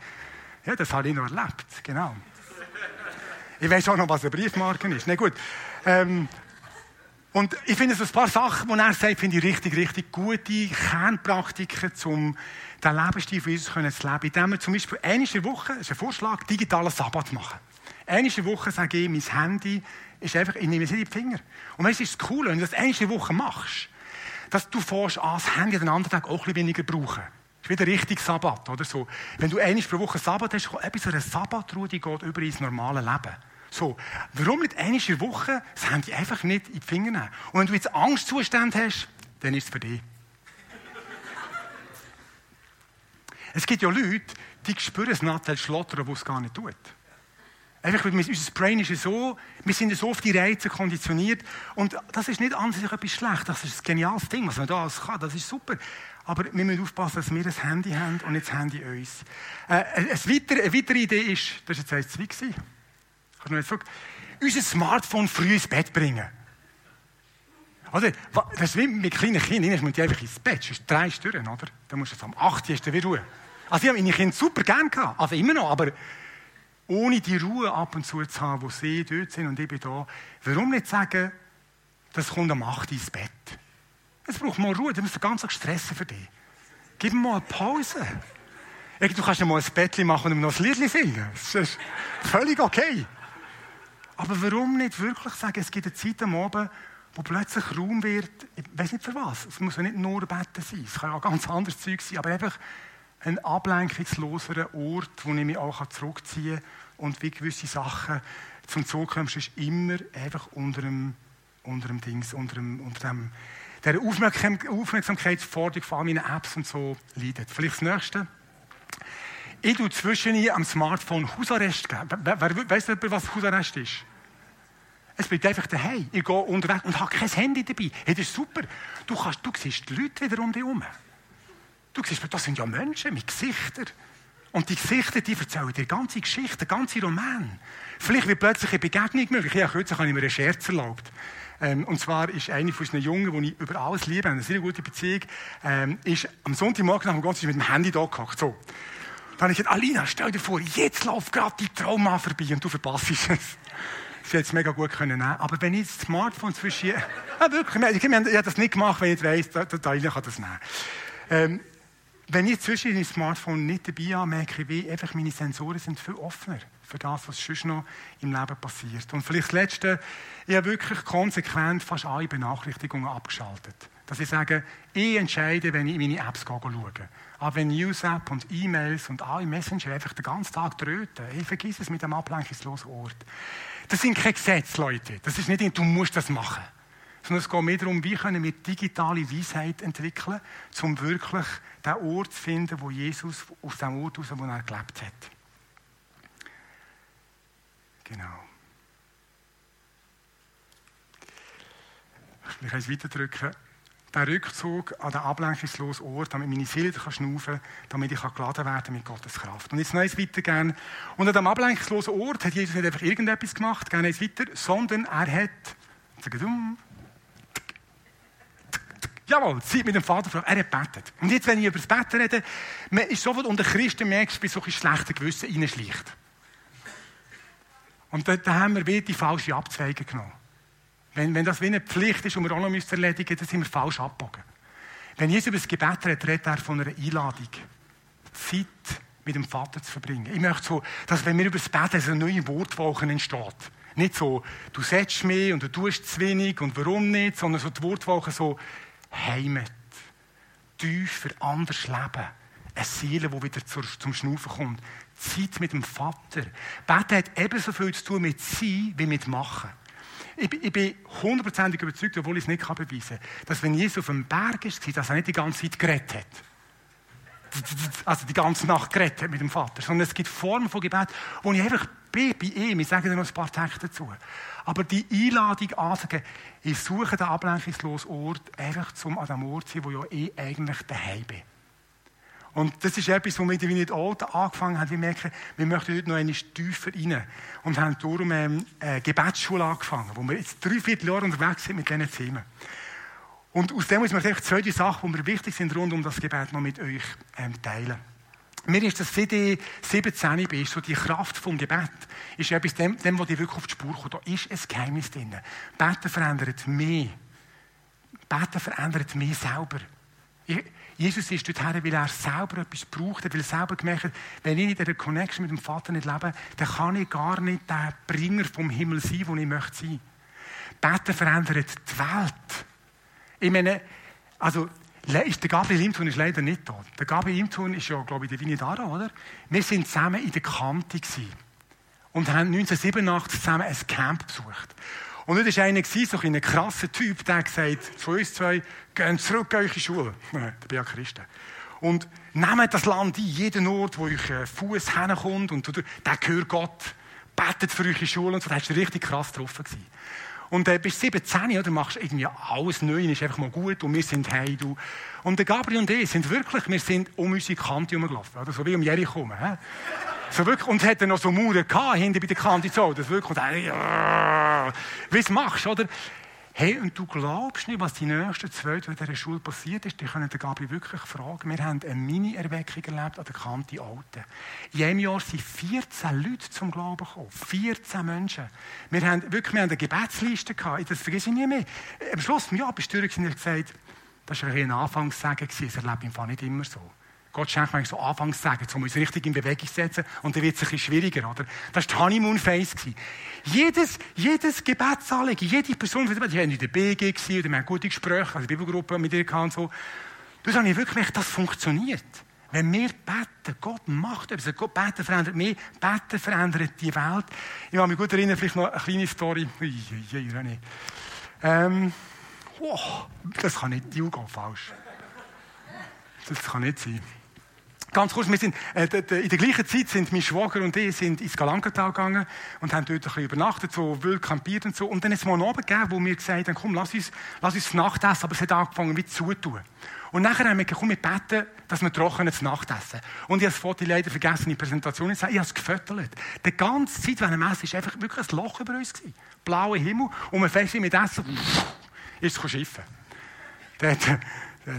Ja, das habe ich noch erlebt, genau. Ich weiß auch noch, was eine Briefmarke ist. Na gut. Ähm, und ich finde so ein paar Sachen, die er sagt, finde ich richtig, richtig gute Kernpraktiken, um den Lebensstil von Jesus zu leben. Indem wir zum Beispiel eine Woche, das ist ein Vorschlag, digitalen Sabbat machen. Eine Woche sage ich, mein Handy ist einfach, ich nehme es in die Finger. Und weißt du, ist das cool, wenn du das eine Woche machst, dass du fährst an, das Handy den anderen Tag auch ein bisschen weniger brauchen. Das ist wieder richtig Sabbat, oder so. Wenn du eine Woche Sabbat hast, kommt etwas, eine Sabbatruhe, die geht über ins normale Leben. So, warum nicht einmal in der Woche das Handy einfach nicht in die Finger nehmen? Und wenn du jetzt Angstzustände hast, dann ist es für dich. es gibt ja Leute, die spüren das Nattel schlottern, wo es gar nicht tut. Einfach, weil unser Brain ist so, wir sind so auf die Reize konditioniert. Und das ist nicht an sich etwas schlecht. Das ist ein geniales Ding, was man da alles kann. Das ist super. Aber wir müssen aufpassen, dass wir ein Handy haben und nicht das Handy uns. Äh, eine, weitere, eine weitere Idee ist, das war jetzt 1,2 Kannst du nicht sagen? Unser Smartphone früh ins Bett bringen. Also, das ist wie mit kleinen Kindern. Ich muss die einfach ins Bett, sonst drei Stunden, oder? Dann musst du am 8. Uhr wieder Ruhe. Also, ich habe meine Kinder super gern gehabt. Also, immer noch. Aber ohne die Ruhe ab und zu zu haben, wo sie dort sind und ich bin da. Warum nicht sagen, das kommt am 8. Uhr ins Bett? Es braucht mal Ruhe. Das ist ganz stressen für dich. Gib mir mal eine Pause. Du kannst ja mal ein Bettchen machen und noch ein Lied singen. Das ist völlig okay. Aber warum nicht wirklich sagen, es gibt eine Zeit am Abend, wo plötzlich Raum wird, ich weiß nicht für was, es muss ja nicht nur Betten sein, es kann auch ganz anderes Zeug sein, aber einfach ein ablenkungsloserer Ort, wo ich mich auch zurückziehen kann und wie gewisse Sachen zum Zug kommst, ist immer einfach unter dem, unter dem Dings, unter dem, unter dem der Aufmerksamkeitsforderung von all meinen Apps und so leidet. Vielleicht das Nächste. Ich tue zwischen am Smartphone Hausarrest geben. Weißt du, was Hausarrest ist? Es bleibt einfach daheim. Ich gehe unterwegs und habe kein Handy dabei. Hey, das ist super. Du, kannst, du siehst die Leute wieder um dich herum. Du siehst, das sind ja Menschen mit Gesichtern. Und die Gesichter, die erzählen dir ganze Geschichten, ganze Romane. Vielleicht wird plötzlich eine Begegnung möglich. Ja, kürzlich habe ich mir einen Scherz erlaubt. Ähm, und zwar ist eine von unseren Jungen, die ich über alles liebe, eine sehr gute Beziehung, ähm, ist am Sonntagmorgen nach dem Gottesdienst mit dem Handy da gehackt. So. Dann habe ich gesagt, Alina, stell dir vor, jetzt läuft gerade die Trauma vorbei und du verpasst es. Sie hätte es mega gut können nehmen. Aber wenn ich das Smartphone zwischen... Ja, wirklich, ich, habe das nicht gemacht, wenn ich weiss, der, Alina kann das nehmen. Ähm, wenn ich zwischen dem Smartphone nicht dabei habe, merke ich, wie einfach meine Sensoren sind viel offener für das, was sonst noch im Leben passiert. Und vielleicht das Letzte, ich habe wirklich konsequent fast alle Benachrichtigungen abgeschaltet. Dass ich sage, ich entscheide, wenn ich in meine Apps schaue. Aber wenn News-App und E-Mails und alle Messenger einfach den ganzen Tag tröten, ich vergiss es mit dem ablenkungslosen Ort. Das sind keine Gesetze, Leute. Das ist nicht, du musst das machen. sondern es geht mehr darum, wie können wir digitale Weisheit entwickeln, um wirklich den Ort zu finden, wo Jesus aus dem Ort heraus, wo er gelebt hat. Genau. Ich kann es weiterdrücken. Der Rückzug an den ablenkungslosen Ort, damit meine Seele schnaufen kann, damit ich geladen werden mit Gottes Kraft. Und jetzt noch eins weiter gern. Und an diesem ablenkungslosen Ort hat Jesus nicht einfach irgendetwas gemacht, gerne eins weiter, sondern er hat, Jawohl, Zeit mit dem Vater verbracht. Er hat betet. Und jetzt, wenn ich über das Betten rede, man ist sofort unter Christen merkst, wie so ein schlechter Gewissen reinschleicht. Und da, haben wir wieder die falsche Abzweigung genommen. Wenn, wenn das wie eine Pflicht ist und wir auch noch erledigen müssen, dann sind wir falsch abgebogen. Wenn Jesus über das Gebet redet, redet er von einer Einladung. Zeit mit dem Vater zu verbringen. Ich möchte so, dass wenn wir über das Beten so eine neue Wortwoche entsteht. Nicht so, du setzt mich und du tust zu wenig und warum nicht, sondern so die Wortwoche so, Heimat. Tiefer, anders leben. Eine Seele, die wieder zum Schnaufen kommt. Zeit mit dem Vater. Beten hat ebenso viel zu tun mit Sein wie mit Machen. Ich, ich bin hundertprozentig überzeugt, obwohl ich es nicht beweisen kann, dass wenn Jesus auf dem Berg war, dass er nicht die ganze Zeit geredet hat. Also die ganze Nacht geredet hat mit dem Vater. Sondern es gibt Formen von Gebet, wo ich einfach bin bei ihm. Ich sage dir noch ein paar Texte dazu. Aber die Einladung anzusagen, ich suche den ablenkungslosen Ort, einfach zum an dem Ort zu sein, wo ich eigentlich daheim bin. Und das ist etwas, wo wir in nicht Alten angefangen haben. Wir merken, wir möchten dort noch eine tiefer rein. Und haben darum ähm, eine Gebetsschule angefangen, wo wir jetzt drei Vierteljahre unterwegs sind mit diesen Themen. Und aus dem muss man vielleicht zwei Sachen, die mir wichtig sind, rund um das Gebet noch mit euch ähm, teilen. Mir ist das CD 17 bin, so die Kraft vom Gebet, ist etwas, dem, dem was dir wirklich auf die Spur kommt. Da ist ein Geheimnis drin. Beten verändert mich. Beten verändert mich selber. Ich, Jesus ist dorthin, weil er selber etwas braucht, weil er selber gemerkt hat, wenn ich in dieser Connection mit dem Vater nicht lebe, dann kann ich gar nicht der Bringer vom Himmel sein, wo ich möchte sein. Beten verändert die Welt. Ich meine, also, der Gabriel Imthun ist leider nicht da. Der Gabriel Imthun ist ja, glaube ich, der Vini Dara, oder? Wir sind zusammen in der Kante und haben 1987 zusammen ein Camp besucht. Und das war einer, so ein krasser Typ, der gesagt zu uns zwei, geht zurück in eure Schule. Der bin ja Christen. Und nehmt das Land ein, jeden Ort, wo euer Fuß herkommt, und der gehört Gott, betet für eure Schule und so. Da war richtig krass getroffen. Gewesen. Und äh, bist 17, oder? Machst irgendwie alles neu, ist einfach mal gut und wir sind hey, du. Und der Gabriel und ich sind wirklich, wir sind um unsere Kante herumgelaufen, oder? So wie um Jericho he? So wirklich, und hat dann noch so Mauern gehabt, hinten bei der Kante so, das wirklich, und äh, ja, wie es machst, oder? Hey, und du glaubst nicht, was die nächsten zwei Jahre in dieser Schule passiert ist? Die können den Gabi wirklich fragen. Wir haben eine Mini-Erweckung erlebt an der Kante Alten. In einem Jahr sind 14 Leute zum Glauben gekommen. 14 Menschen. Wir haben wirklich wir haben eine Gebetsliste gehabt. Das vergesse ich nie mehr. Am Schluss, ja, bist du gesagt, das war ein Anfangssagen, das erlebe ich nicht immer so. Gott schenkt mir so Anfangssagen, um uns richtig in Bewegung zu setzen. Und dann wird es ein bisschen schwieriger, oder? Das war die Honeymoon-Phase. Jedes, jedes Gebetsanliegen, jede Person, die waren in der BG oder wir haben gute Gespräche, also Bibelgruppe mit ihr und so. Das habe ich wirklich gemerkt, das funktioniert. Wenn wir beten, Gott macht etwas. Gott beten verändert mich, beten verändert die Welt. Ich kann mich gut erinnern, vielleicht noch eine kleine Story. Ui, ui, ähm, oh, das kann nicht, die Jugend falsch. Das kann nicht sein. Ganz kurz, wir sind, äh, in der gleichen Zeit sind mein Schwager und ich sind ins Galankertal gegangen und haben dort ein bisschen übernachtet, so wild campiert und so. Und dann ist es mal einen Abend gegeben, wo wir gesagt haben, komm, lass uns, lass uns Nacht essen, aber es hat angefangen wie zu tun. Und nachher haben wir gesagt, komm, wir beten, dass wir trockenes Nacht essen. Und ich habe das Foto leider vergessen in der Präsentation ich habe es gefüttert. Die ganze Zeit während dem Essen war einfach wirklich ein Loch über uns. Gewesen. Blauer Himmel. Und wir fest mit Essen, ist es schiffen.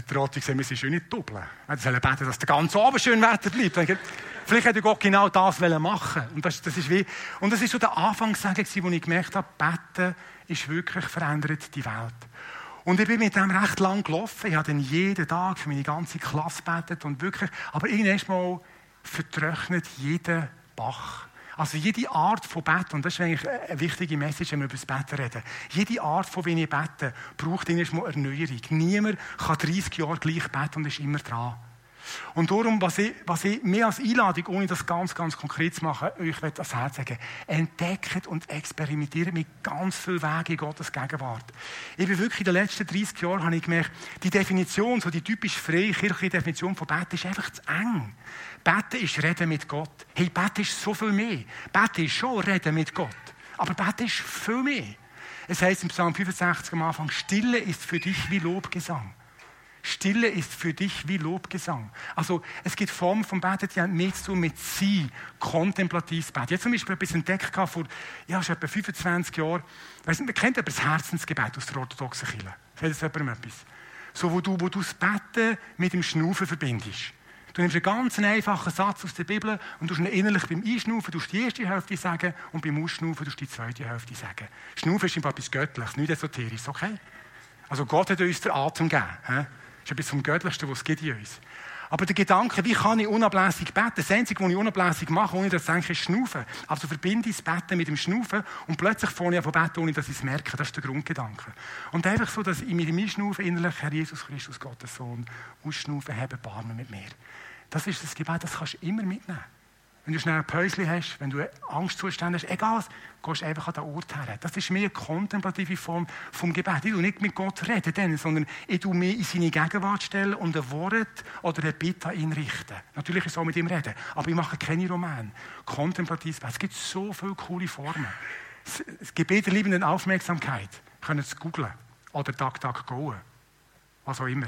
Der Roti gesagt, sind schön nicht doppeln. Wir sollen beten, dass der ganze Abend schön Wetter bleibt. Vielleicht hätte Gott genau das machen und das, das ist wie Und das ist so der Anfangssagen, wo ich gemerkt habe, beten ist wirklich verändert die Welt. Und ich bin mit dem recht lang gelaufen. Ich habe dann jeden Tag für meine ganze Klasse gebetet und wirklich, aber irgendwann mal vertrocknet jeder Bach. Also jede Art von Beten, und das ist eigentlich eine wichtige Message, wenn wir über das Beten reden. Jede Art von wie ich bete, braucht erstmal Erneuerung. Niemand kann 30 Jahre gleich beten und ist immer dran. Und darum, was ich, was ich mehr als Einladung, ohne das ganz, ganz konkret zu machen, euch ans Herz sagen, entdeckt und experimentiert mit ganz vielen Wegen in Gottes Gegenwart. Ich bin wirklich in den letzten 30 Jahren, habe ich gemerkt, die Definition, so die typisch freie kirchliche Definition von Beten ist einfach zu eng. Beten ist Reden mit Gott. Hey, Beten ist so viel mehr. Beten ist schon Reden mit Gott. Aber Beten ist viel mehr. Es heißt im Psalm 65 am Anfang, Stille ist für dich wie Lobgesang. Stille ist für dich wie Lobgesang. Also es gibt Formen von Beten, die haben nichts zu tun mit sie, kontemplatives Beten. Jetzt zum Beispiel etwas entdeckt vor ja, schon etwa 25 Jahren. Du, man kennt aber das Herzensgebet aus der orthodoxen Kirche. Sagt das jemandem etwas? So, wo du, wo du das Beten mit dem Schnaufen verbindest. Du nimmst einen ganz einfachen Satz aus der Bibel und du innerlich beim Einschnaufen die erste Hälfte sagen und beim Ausschnaufen die zweite Hälfte sagen. Schnaufen ist etwas Göttliches, nicht esoterisch, okay? Also Gott hat uns den Atem gegeben. Das ist etwas vom Göttlichsten, was es gibt in uns. Aber der Gedanke, wie kann ich unablässig beten? Das Einzige, was ich unablässig mache, ohne dass ich denke, ist Schnaufen. Also verbinde ich das Beten mit dem Schnaufen und plötzlich fange ich an beten, ohne dass ich es merke. Das ist der Grundgedanke. Und einfach so, dass ich mit dem Einschnaufen innerlich, Herr Jesus Christus, Gottes Sohn, ausschnaufen, habe Barmen mit mir. Das ist das Gebet, das kannst du immer mitnehmen. Wenn du schnell ein Päuschen hast, wenn du Angstzustände hast, egal gehst du einfach an den Ort her. Das ist mehr eine kontemplative Form vom Gebet. Ich tue nicht mit Gott reden, sondern ich tue mich in seine Gegenwart stellen und ein Wort oder eine Bitte an ihn richten. Natürlich ist es auch mit ihm reden, aber ich mache keine Roman. Kontemplatives Gebet. Es gibt so viele coole Formen. Das Gebet der liebenden Aufmerksamkeit. Ihr könnt es googlen. Oder Tag, Tag, go. Was auch immer.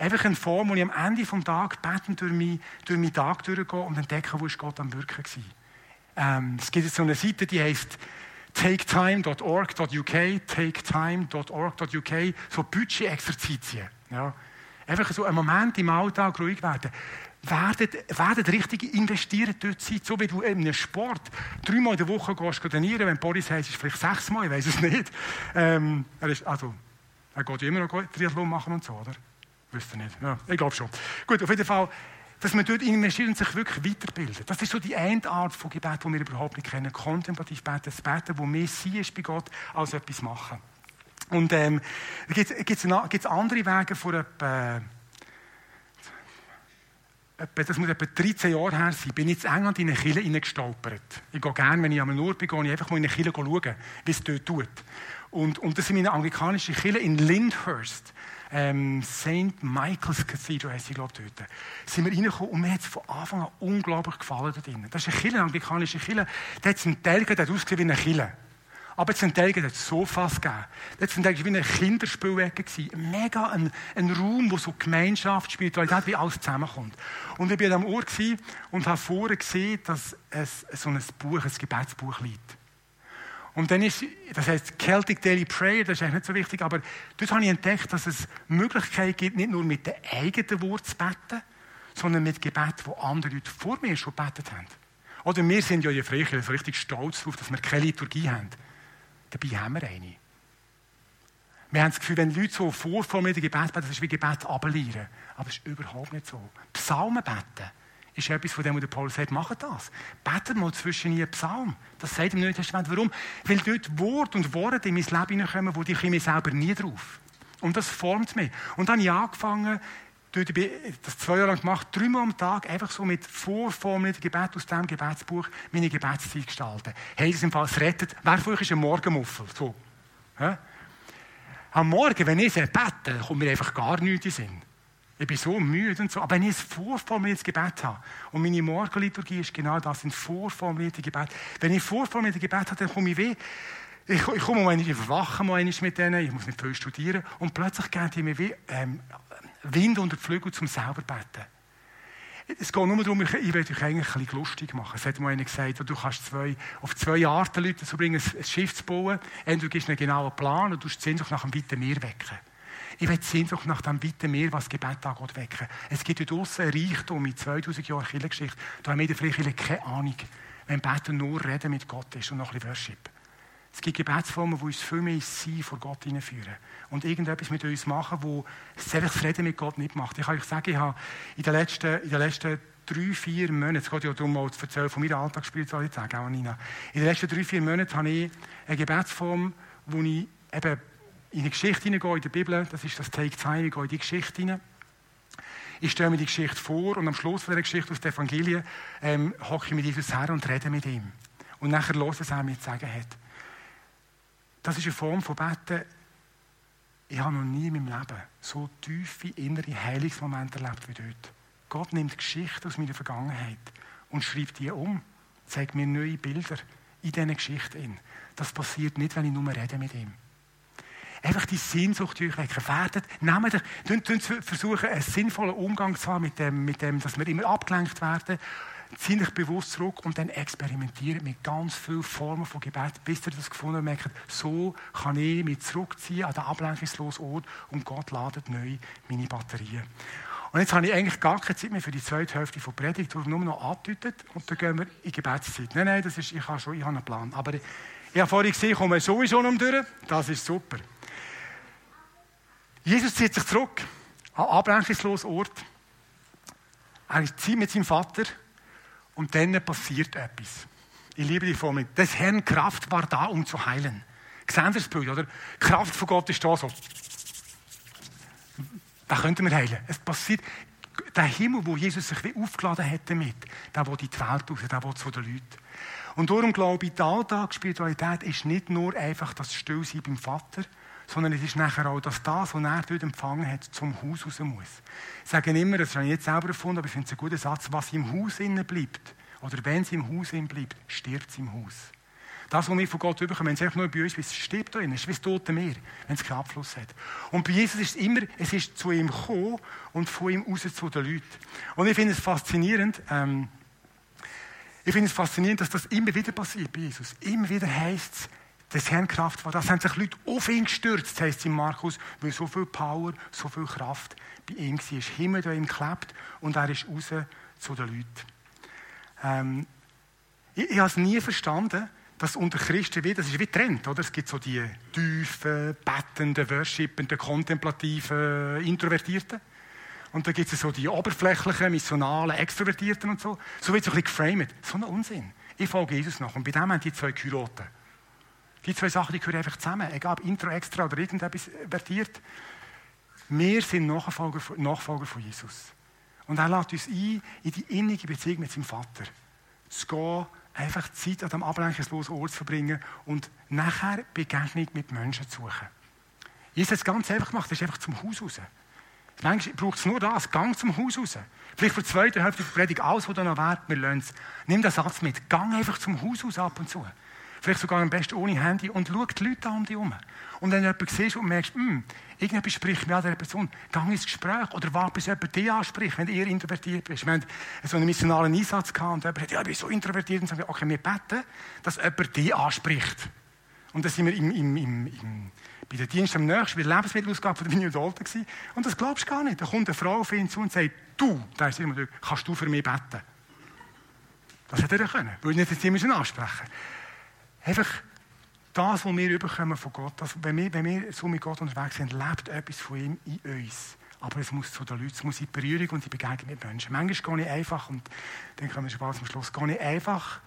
Einfach eine Form, wo ich am Ende des Tages beten durch, mein, durch meinen Tag durchgehe und entdecke, wo ist Gott am Wirken war. Ähm, es gibt so eine Seite, die heißt taketime.org.uk, taketime.org.uk, so Budget-Exerzitien. Ja. Einfach so einen Moment im Alltag ruhig werden. Werdet, werdet richtig investieren dort sein, so wie du in einem Sport dreimal in der Woche gehst trainieren, wenn Boris heißt, ist vielleicht sechsmal, ich weiß es nicht. Ähm, er ist, also, er geht immer noch Triathlon machen und so, oder? Wüsste nicht. Ja, ich glaube schon. Gut, auf jeden Fall, dass man dort investiert und sich wirklich weiterbildet. Das ist so die eine Art von Gebet, die wir überhaupt nicht kennen. Kontemplativ beten, das Beten, wo mehr sein ist bei Gott, als etwas machen. Und ähm, gibt es andere Wege von etwa, etwa, das muss etwa 13 Jahre her sein, bin ich in England in eine Kille hineingestolpert. Ich gehe gerne, wenn ich am Ort bin, gehe ich einfach mal in eine Kille schauen, wie es dort tut. Und, und das sind meine anglikanische Kille in Lyndhurst ähm, St. Michael's Cathedral heisst sie, glaube ich, dort. Sind wir reingekommen und mir hat es von Anfang an unglaublich gefallen dort drin. Das ist eine Kille, eine anglikanische Kille. Da hat es einen Teil gegeben, der ausgesehen wie eine Kille. Aber es einen Teil hat Sofas gegeben. Da hat es einen Teil wie eine Kinderspielwecke gewesen. Mega ein, ein Raum, wo so Gemeinschaft, Spiritualität, wie alles zusammenkommt. Und ich war am Ort und habe vorher gesehen, dass es so ein Buch, ein Gebetsbuch liegt. Und dann ist, das heißt Celtic Daily Prayer, das ist eigentlich nicht so wichtig, aber dort habe ich entdeckt, dass es Möglichkeiten gibt, nicht nur mit den eigenen Worten zu beten, sondern mit Gebeten, die andere Leute vor mir schon gebetet haben. Oder wir sind ja in Freikirche so richtig stolz darauf, dass wir keine Liturgie haben. Dabei haben wir eine. Wir haben das Gefühl, wenn Leute so vorformulierte Gebet beten, das ist wie Gebet abelieren. Aber das ist überhaupt nicht so. Psalmen beten ist etwas, von dem der Paul sagt, macht das. Betet mal zwischen ihr Psalm. Das sagt im Neuen Testament. Warum? Weil dort Wort und Worte in mein Leben hineinkommen, wo ich mir selber nie drauf. Und das formt mich. Und dann habe ich angefangen, dort, das zwei Jahre lang gemacht, dreimal am Tag einfach so mit vorformulierten Gebet aus diesem Gebetsbuch meine Gebetszeit gestalten. Hey, das im Fall, es rettet. Wer von euch ist ein Morgenmuffel? So. Ja? Am Morgen, wenn ich bete, kommt mir einfach gar nichts in den Sinn. Ich bin so müde und so. Aber wenn ich ein vorformuliertes Gebet habe, und meine Morgenliturgie ist genau das, ein vorformuliertes Gebet. Wenn ich vorformuliertes Gebet habe, dann komme ich weh. Ich, ich komme mal ich verwache mal mit denen, ich muss nicht viel studieren. Und plötzlich geben die mir wie, ähm, Wind unter die Flügel zum selber beten. Es geht nur darum, ich, ich will dich eigentlich ein bisschen lustig machen. Es hat mal einer gesagt, du kannst zwei, auf zwei Arten Leute dazu bringen, ein Schiff zu bauen. Entweder du gibst einen genauen Plan und du sie nach dem weiten Meer wecken. Ich will Sehnsucht nach dem weiten Meer, was Gebet angeht, wecken. Es gibt dort draussen Reichtum mit 2000 Jahren Kirchengeschichte. Da haben wir vielleicht keine Ahnung, wenn Beten nur Reden mit Gott ist und noch ein bisschen Worship. Es gibt Gebetsformen, die uns viel mehr ins Sein vor Gott hineinführen. Und irgendetwas mit uns machen, wo selbst das Reden mit Gott nicht macht. Ich kann euch sagen, ich habe in den letzten, in den letzten drei, vier Monaten, es geht ja darum, mal zu erzählen von meiner Alltagsspiritualität, auch Nina. In den letzten drei, vier Monaten habe ich eine Gebetsform, wo ich eben in die Geschichte hineingehen, in der Bibel, das ist das Take Time, ich gehe in die Geschichte hinein. Ich stelle mir die Geschichte vor und am Schluss der Geschichte aus den Evangelien ähm, hocke ich mit Jesus her und rede mit ihm. Und nachher los, was er mir zu sagen hat. Das ist eine Form von Beten. Ich habe noch nie in meinem Leben so tiefe innere Heilungsmomente erlebt wie dort. Gott nimmt Geschichten aus meiner Vergangenheit und schreibt die um, zeigt mir neue Bilder in diesen Geschichten. Das passiert nicht, wenn ich nur rede mit ihm. Einfach die Sehnsucht euch. Werdet, nehmt euch, versuchen, einen sinnvollen Umgang zu haben mit dem, mit dem, dass wir immer abgelenkt werden. Zieht euch bewusst zurück und dann experimentiert mit ganz vielen Formen von Gebet, bis ihr das gefunden habt, merkt, so kann ich mich zurückziehen an den ablenkungslosen Ort und Gott ladet neu meine Batterien. Und jetzt habe ich eigentlich gar keine Zeit mehr für die zweite Hälfte von Predigt, die nur noch andeutet und dann gehen wir in Gebetszeit. Nein, nein, das ist, ich habe schon ich habe einen Plan. Aber ich habe vorhin gesehen, ich komme sowieso noch durch. Das ist super. Jesus zieht sich zurück an einen ablenkungslosen Ort. Er zieht mit seinem Vater und dann passiert etwas. Ich liebe die Formel. Des Herrn Kraft war da, um zu heilen. Sehen Sie das Bild, oder? Die Kraft von Gott ist da so. Da könnten wir heilen. Es passiert. Der Himmel, wo Jesus sich wie aufgeladen hat damit, der will in die Welt raus, der will zu den Leuten. Und darum glaube ich, die Alltagsspiritualität ist nicht nur einfach das Stillsein beim Vater, sondern es ist nachher auch, dass das, was er dort empfangen hat, zum Haus raus muss. Ich sage immer, das habe ich jetzt selber erfunden, aber ich finde es ein guter Satz, was im Haus innen bleibt, oder wenn es im Haus innen bleibt, stirbt es im Haus. Das, was wir von Gott überkommen, wenn es einfach nur bei uns ist, stirbt da innen, es ist wie das tote Meer, wenn es keinen Abfluss hat. Und bei Jesus ist es immer, es ist zu ihm gekommen und von ihm raus zu den Leuten. Und ich finde es faszinierend, ähm, ich finde es faszinierend, dass das immer wieder passiert bei Jesus. Immer wieder heißt es, des Herrn Kraft war. Das haben sich Leute auf ihn gestürzt, heißt es in Markus, weil so viel Power, so viel Kraft bei ihm war. Er Himmel an ihm geklebt und er ist raus zu den Leuten. Ähm, ich, ich habe es nie verstanden, dass unter Christen wie, das ist wie Trend, oder? Es gibt so die tiefen, bettenden, worshipenden, kontemplativen, introvertierten. Und dann gibt es so die oberflächlichen, missionalen, extrovertierten und so. So wird es ein bisschen geframed. So ein Unsinn. Ich folge Jesus nach. Und bei dem haben die zwei Kyroten. Die zwei Sachen, die gehören einfach zusammen. Egal ob Intro, Extra oder irgendetwas vertiert. Wir sind Nachfolger, Nachfolger von Jesus. Und er lädt uns ein, in die innige Beziehung mit seinem Vater zu gehen, einfach Zeit an diesem ablenkungslosen Ort zu verbringen und nachher Begegnung mit Menschen zu suchen. Jesus hat es ganz einfach gemacht, er ist einfach zum Haus raus. Manchmal braucht es nur das, Gang zum Haus raus. Vielleicht für die zweite Hälfte der Predigt, alles, was da noch wäre, wir lernen es. Nimm den Satz mit, gang einfach zum Haus raus ab und zu. Vielleicht sogar am besten ohne Handy und schau die Leute um dich herum. Und wenn du jemanden siehst und merkst, hm, irgendjemand spricht an dieser Person, geh ins Gespräch oder warte, bis jemand dich anspricht, wenn eher introvertiert bist. Wir hatten so einen missionalen Einsatz gehabt und jemand hat, ja, ich bin so introvertiert und sagen, okay, wir beten, dass jemand dich anspricht. Und dann sind wir im, im, im, im bei den Dienst am nächsten, bei der Lebensmittelausgabe von der Vineyard Alten gewesen. Und das glaubst du gar nicht. Da kommt eine Frau auf ihn zu und sagt, du, da ist immer kannst du für mich beten? Das hätte er können. Würde ich nicht immer ansprechen. Einfach das, was wir überkommen von Gott, das, wenn, wir, wenn wir so mit Gott unterwegs sind, lebt etwas von ihm in uns. Aber es muss zu den Leuten, es muss in die Berührung und die Begegnung mit Menschen. Manchmal gehe ich einfach, und dann kommen wir schon bald zum Schluss, gehe ich einfach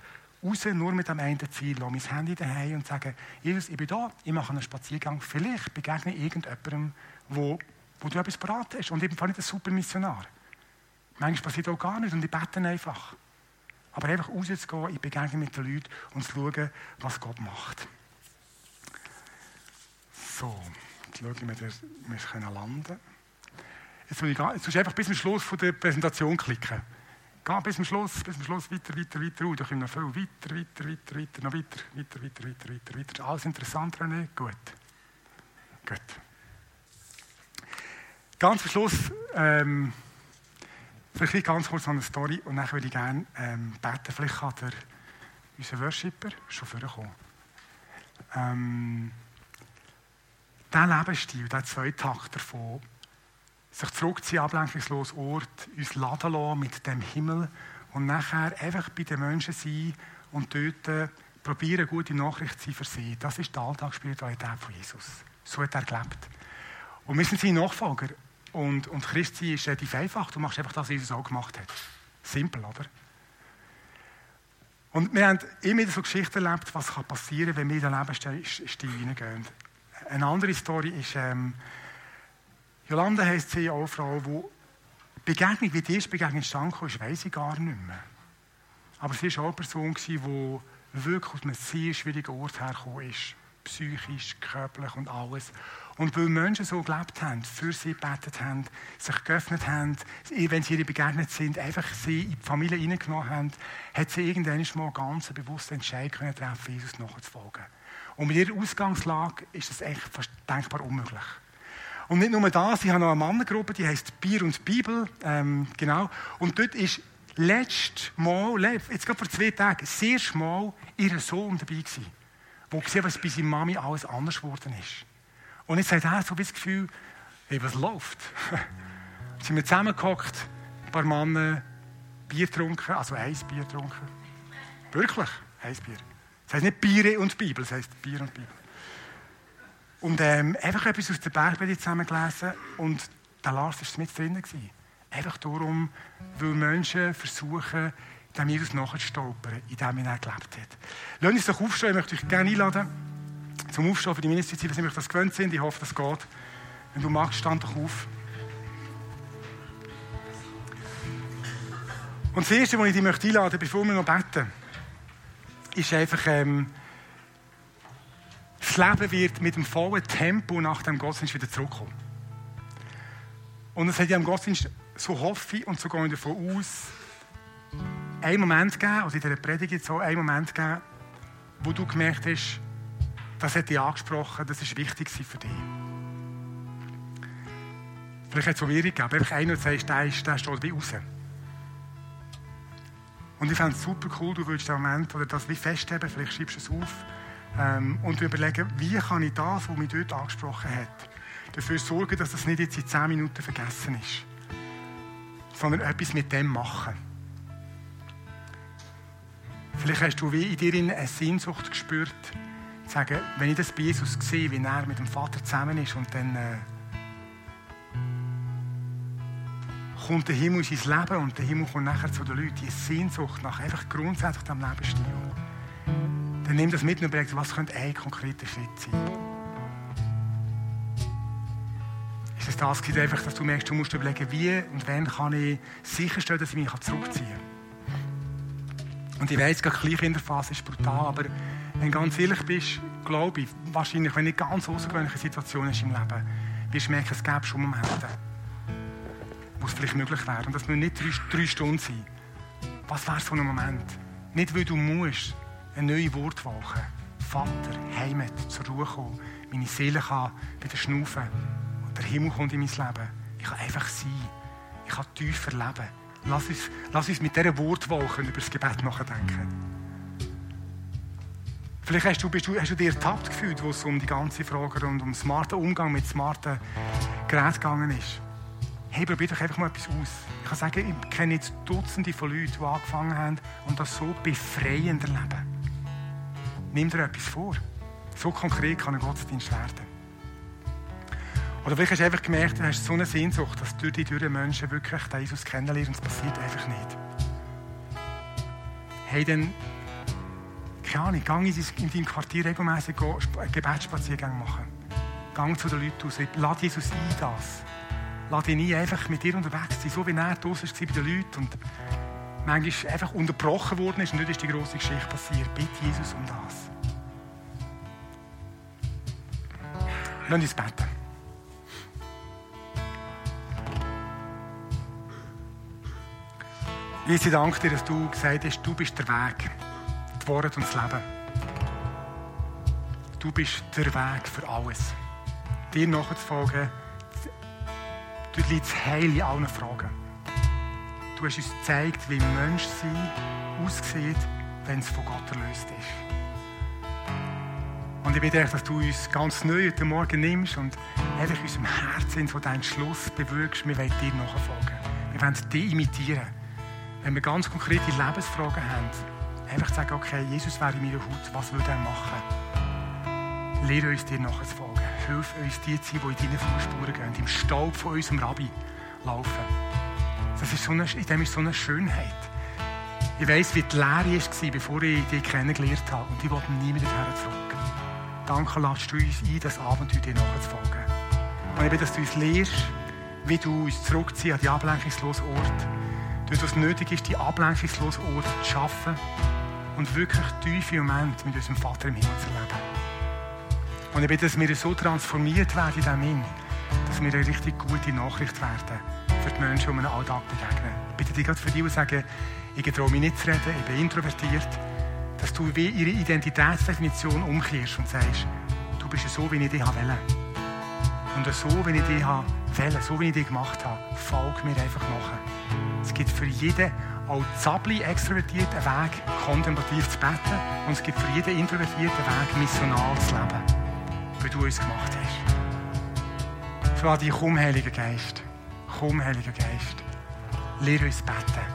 raus, nur mit dem einen Ziel, lasse mein Handy daheim und sage, Jesus, ich bin da, ich mache einen Spaziergang, vielleicht begegne ich irgendjemandem, wo, wo du etwas beraten hast. Und ich bin nicht ein super Missionar. Manchmal passiert auch gar nichts und ich bete einfach. Aber einfach rauszugehen, in Begegnung mit den Leuten und zu schauen, was Gott macht. So, jetzt schauen wir, dass wir landen können. Jetzt soll ich jetzt einfach bis zum Schluss von der Präsentation klicken. Geh bis zum Schluss, bis zum Schluss weiter, weiter, weiter. Oh, da kommen noch viel weiter, weiter, weiter, weiter, noch weiter, weiter, weiter, weiter, weiter, weiter. Alles interessant, René? Gut. Gut. Ganz zum Schluss, ähm, Vielleicht ganz kurz eine Story und dann würde ich gerne ähm, beten. Vielleicht kann der, unser Worshipper schon vorkommen. Ähm, dieser Lebensstil, dieser Zweitakt davon, sich zurückziehen, ablenkungslos Ort, uns laden lassen mit dem Himmel und nachher einfach bei den Menschen sein und dort äh, probieren, gute Nachricht zu sein für sie. Das ist die Alltagsspiritualität von Jesus. So hat er gelebt. Und wir sind seine Nachfolger. Und, und Christi ist relativ einfach. Du machst einfach das, was Jesus auch gemacht hat. Simpel, oder? Und wir haben immer wieder so Geschichten erlebt, was kann passieren wenn wir in den Lebensstil hineingehen. Eine andere Story ist, ähm, Jolanda heisst sie, eine Frau, die Begegnung, wie die erste Begegnung entstanden ist, weiß ich gar nicht mehr. Aber sie war auch eine Person, die wirklich aus einem sehr schwierigen Ort hergekommen ist. Psychisch, körperlich und alles. Und weil Menschen so gelebt haben, für sie gebetet haben, sich geöffnet haben, wenn sie ihre begegnet sind, einfach sie in die Familie hineingenommen haben, hat sie irgendwann mal ganz bewusst Entscheidung treffen, Jesus nachzufolgen. Und mit ihrer Ausgangslage ist das echt fast denkbar unmöglich. Und nicht nur das, ich habe noch eine Mannengruppe, die heißt Bier und Bibel, ähm, genau. Und dort ist letztes Mal, jetzt gerade vor zwei Tagen, das erste Mal ihr Sohn dabei gewesen, der gesehen was bei seiner Mami alles anders geworden ist. Und jetzt hat er so das Gefühl, hey, was läuft? sind wir zusammengehockt, ein paar Männer, Bier getrunken, also ein Bier getrunken. Wirklich, ein. Das heißt nicht Bier und Bibel, das heißt Bier und Bibel. Und ähm, einfach etwas aus der Bergpredigt zusammengelesen und der Lars war mit drin. Gewesen. Einfach darum, weil Menschen versuchen, dem Jesus nachzustolpern, in dem er gelebt hat. Lasst uns doch aufstehen, ich möchte euch gerne einladen zum Aufstehen für die Ministerzeit, wenn Sie das gewöhnt sind. Ich hoffe, das geht. Wenn du magst, stand doch auf. Und das Erste, was ich dich einladen möchte, bevor wir noch beten, ist einfach, ähm, das Leben wird mit dem vollen Tempo nach dem Gottesdienst wieder zurückkommen. Und es hat ja im Gottesdienst, so hoffe ich und so gehe ich davon aus, einen Moment gegeben, also in dieser Predigt so einen Moment gegeben, wo du gemerkt hast, das hat dich angesprochen, das ist wichtig für dich. Vielleicht hat es so schwierig gegeben, einfach einer, der sagt, der, ist, der steht wie raus. Und ich fände es super cool, du würdest den Moment oder das wie festheben, vielleicht schreibst du es auf ähm, und überlegen, wie kann ich das, was mich dort angesprochen hat, dafür sorgen, dass das nicht jetzt in 10 Minuten vergessen ist, sondern etwas mit dem machen. Vielleicht hast du wie in dir eine Sehnsucht gespürt, sagen, wenn ich das bei Jesus sehe, wie er mit dem Vater zusammen ist und dann äh, kommt der Himmel in sein Leben und der Himmel kommt nachher zu den Leuten. Die Sehnsucht nach einfach grundsätzlich dem Lebensstil. Dann nimm das mit und überleg, was könnte ein konkreter Schritt sein. Ist es das einfach, dass du merkst, du musst überlegen, wie und wann kann ich sicherstellen, dass ich mich zurückziehen kann. Und ich weiss, die Kleinkinderphase ist brutal, aber wenn du ganz ehrlich bist, glaube ich, wahrscheinlich, wenn nicht ganz außergewöhnliche Situation ist im Leben, wirst du merken, es gäbe schon Momente, wo es vielleicht möglich wäre. Und das müssen nicht drei, drei Stunden sein. Was wäre so ein Moment? Nicht, weil du musst eine neue Wortwache. Vater, Heimat, zur Ruhe kommen. Meine Seele kann wieder schnaufen. Und der Himmel kommt in mein Leben. Ich kann einfach sein. Ich kann tiefer leben. Lass uns, lass uns mit dieser Wortwache über das Gebet nachdenken. Vielleicht hast du, bist du, hast du dir ertappt gefühlt, wo es um die ganze Frage rund um smarten Umgang mit smarten Geräten gegangen ist. Hey, probier doch einfach mal etwas aus. Ich kann sagen, ich kenne jetzt Dutzende von Leuten, die angefangen haben und das so befreiend erleben. Nimm dir etwas vor. So konkret kann ein Gottesdienst werden. Oder vielleicht hast du einfach gemerkt, du hast so eine Sehnsucht, dass durch die durch Menschen wirklich Jesus kennenlernen und es passiert einfach nicht. Hey, dann keine Ahnung, gang in deinem Quartier regelmäßig Gebetsspaziergänge machen. Gang zu den Leuten raus. Lass Jesus ein, das. Lass ihn ein, einfach mit dir unterwegs sein, so wie er draußen war bei den Leuten und manchmal einfach unterbrochen worden ist und nicht ist die große Geschichte passiert. Bitte Jesus um das. Lass uns beten. Jesus, ich danke dir, dass du gesagt hast, du bist der Weg die Worte und das Leben. Du bist der Weg für alles. Dir nachzufolgen, dort liegt das Heil in allen Fragen. Du hast uns gezeigt, wie Menschsein aussieht, wenn es von Gott erlöst ist. Und ich bitte dich, dass du uns ganz neu heute Morgen nimmst und einfach in unserem Herzen von deinem Schluss bewirkst, wir wollen dir nachfolgen. Wir wollen dich imitieren. Wenn wir ganz konkrete Lebensfragen haben, Einfach sagen, okay, Jesus wäre in meiner Haut, was würde er machen? Lehre uns dir nachzufolgen. Hilf uns, die zu sein, die in deine Fußspuren gehen, im Staub von unserem Rabbi laufen. Das ist so eine, in dem ist so eine Schönheit. Ich weiss, wie die Lehre war, bevor ich dich kennengelernt habe. Und ich wollte nie mehr dorthin zurück. Danke, lasst du uns ein, das Abenteuer dir nachzufolgen. Und will, dass du uns lehrst, wie du uns zurückziehen an die ablenkungslosen Ort. Dort, was nötig ist, die ablenkungslosen Ort zu schaffen und wirklich tiefe Momente mit unserem Vater im Himmel zu erleben. Und ich bitte, dass wir so transformiert werden in diesem Hin, dass wir eine richtig gute Nachricht werden für die Menschen, die im Alltag begegnen. Ich bitte dich gerade für die, die sagen, ich traue mich nicht zu reden, ich bin introvertiert, dass du wie ihre Identitätsdefinition umkehrst und sagst, du bist so, wie ich dich wählen Und so, wie ich dich wählen so wie ich dich gemacht habe, folg mir einfach nach. Es gibt für jeden auch Zabli extrovertierten Weg, kontemplativ zu beten. Und es gibt für jeden introvertierten Weg, missional zu leben, wie du uns gemacht hast. So an komm, Heiliger Geist. Komm, Heiliger Geist. Lehre uns beten.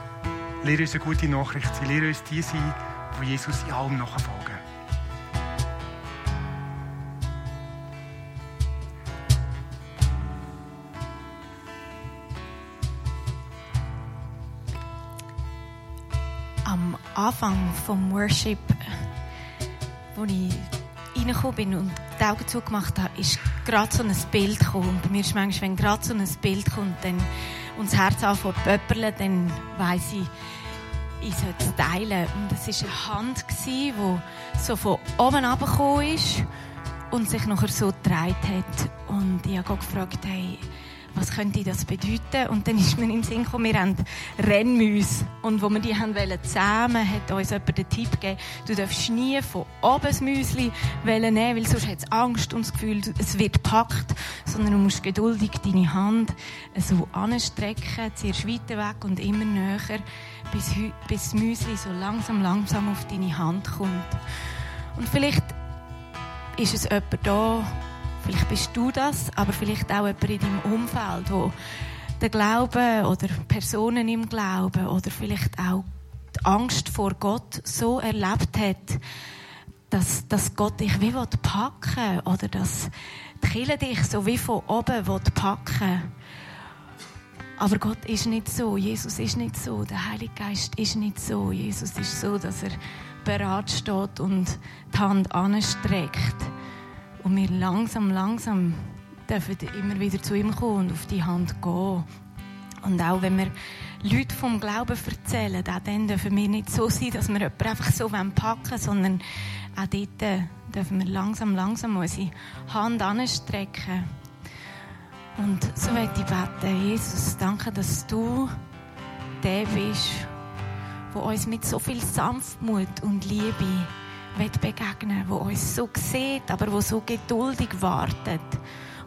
Lehre uns eine gute Nachricht sein. Lehre uns die sein, wo Jesus in allem nachfolgen.
Anfang vom Worship, wo ich reingekommen bin und die Augen zugemacht habe, ist gerade so ein Bild gekommen. Und bei mir ist manchmal, wenn gerade so ein Bild kommt dann, und das Herz anfängt zu pöppeln, dann weiss ich, ich sollte es teilen. Und es war eine Hand, die so von oben runtergekommen ist und sich nachher so gedreht hat. Und ich habe gefragt, hey, was könnte das bedeuten? Und dann ist mir den Sinn gekommen, wir haben Rennmäuse. Und wo wir die haben wollen zähmen, hat uns jemand den Tipp gegeben, du darfst nie von oben das Müsli nehmen, weil sonst hat es Angst und das Gefühl, es wird gepackt, sondern du musst geduldig deine Hand so anstrecken, zuerst weiter weg und immer näher, bis, bis das Müsli so langsam, langsam auf deine Hand kommt. Und vielleicht ist es jemand da, Vielleicht bist du das, aber vielleicht auch jemand in deinem Umfeld, wo der Glaube oder Personen im Glauben oder vielleicht auch die Angst vor Gott so erlebt hat, dass, dass Gott dich wie packen will oder dass die Kirche dich so wie von oben packen. Aber Gott ist nicht so, Jesus ist nicht so, der Heilige Geist ist nicht so. Jesus ist so, dass er bereit steht und die Hand anstreckt. Und wir langsam, langsam dürfen immer wieder zu ihm kommen und auf die Hand gehen. Und auch wenn wir Leute vom Glauben erzählen, auch dann dürfen wir nicht so sein, dass wir jemanden einfach so packen wollen, sondern auch dort dürfen wir langsam, langsam unsere Hand anstrecken. Und so möchte ich beten, Jesus, danke, dass du der bist, der uns mit so viel Sanftmut und Liebe begegnen will, der uns so sieht, aber der so geduldig wartet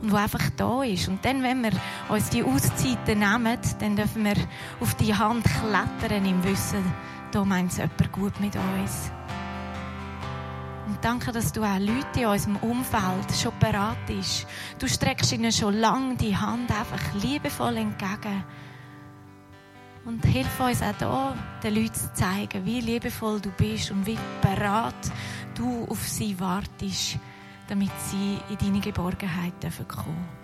und der einfach da ist. Und dann, wenn wir uns die Auszeiten nehmen, dann dürfen wir auf die Hand klettern im Wissen, da meint es jemand gut mit uns. Und danke, dass du auch Leute in unserem Umfeld schon bereit bist. Du streckst ihnen schon lange die Hand einfach liebevoll entgegen. Und hilf uns auch hier, den Leuten zu zeigen, wie liebevoll du bist und wie bereit du auf sie wartest, damit sie in deine Geborgenheit kommen dürfen.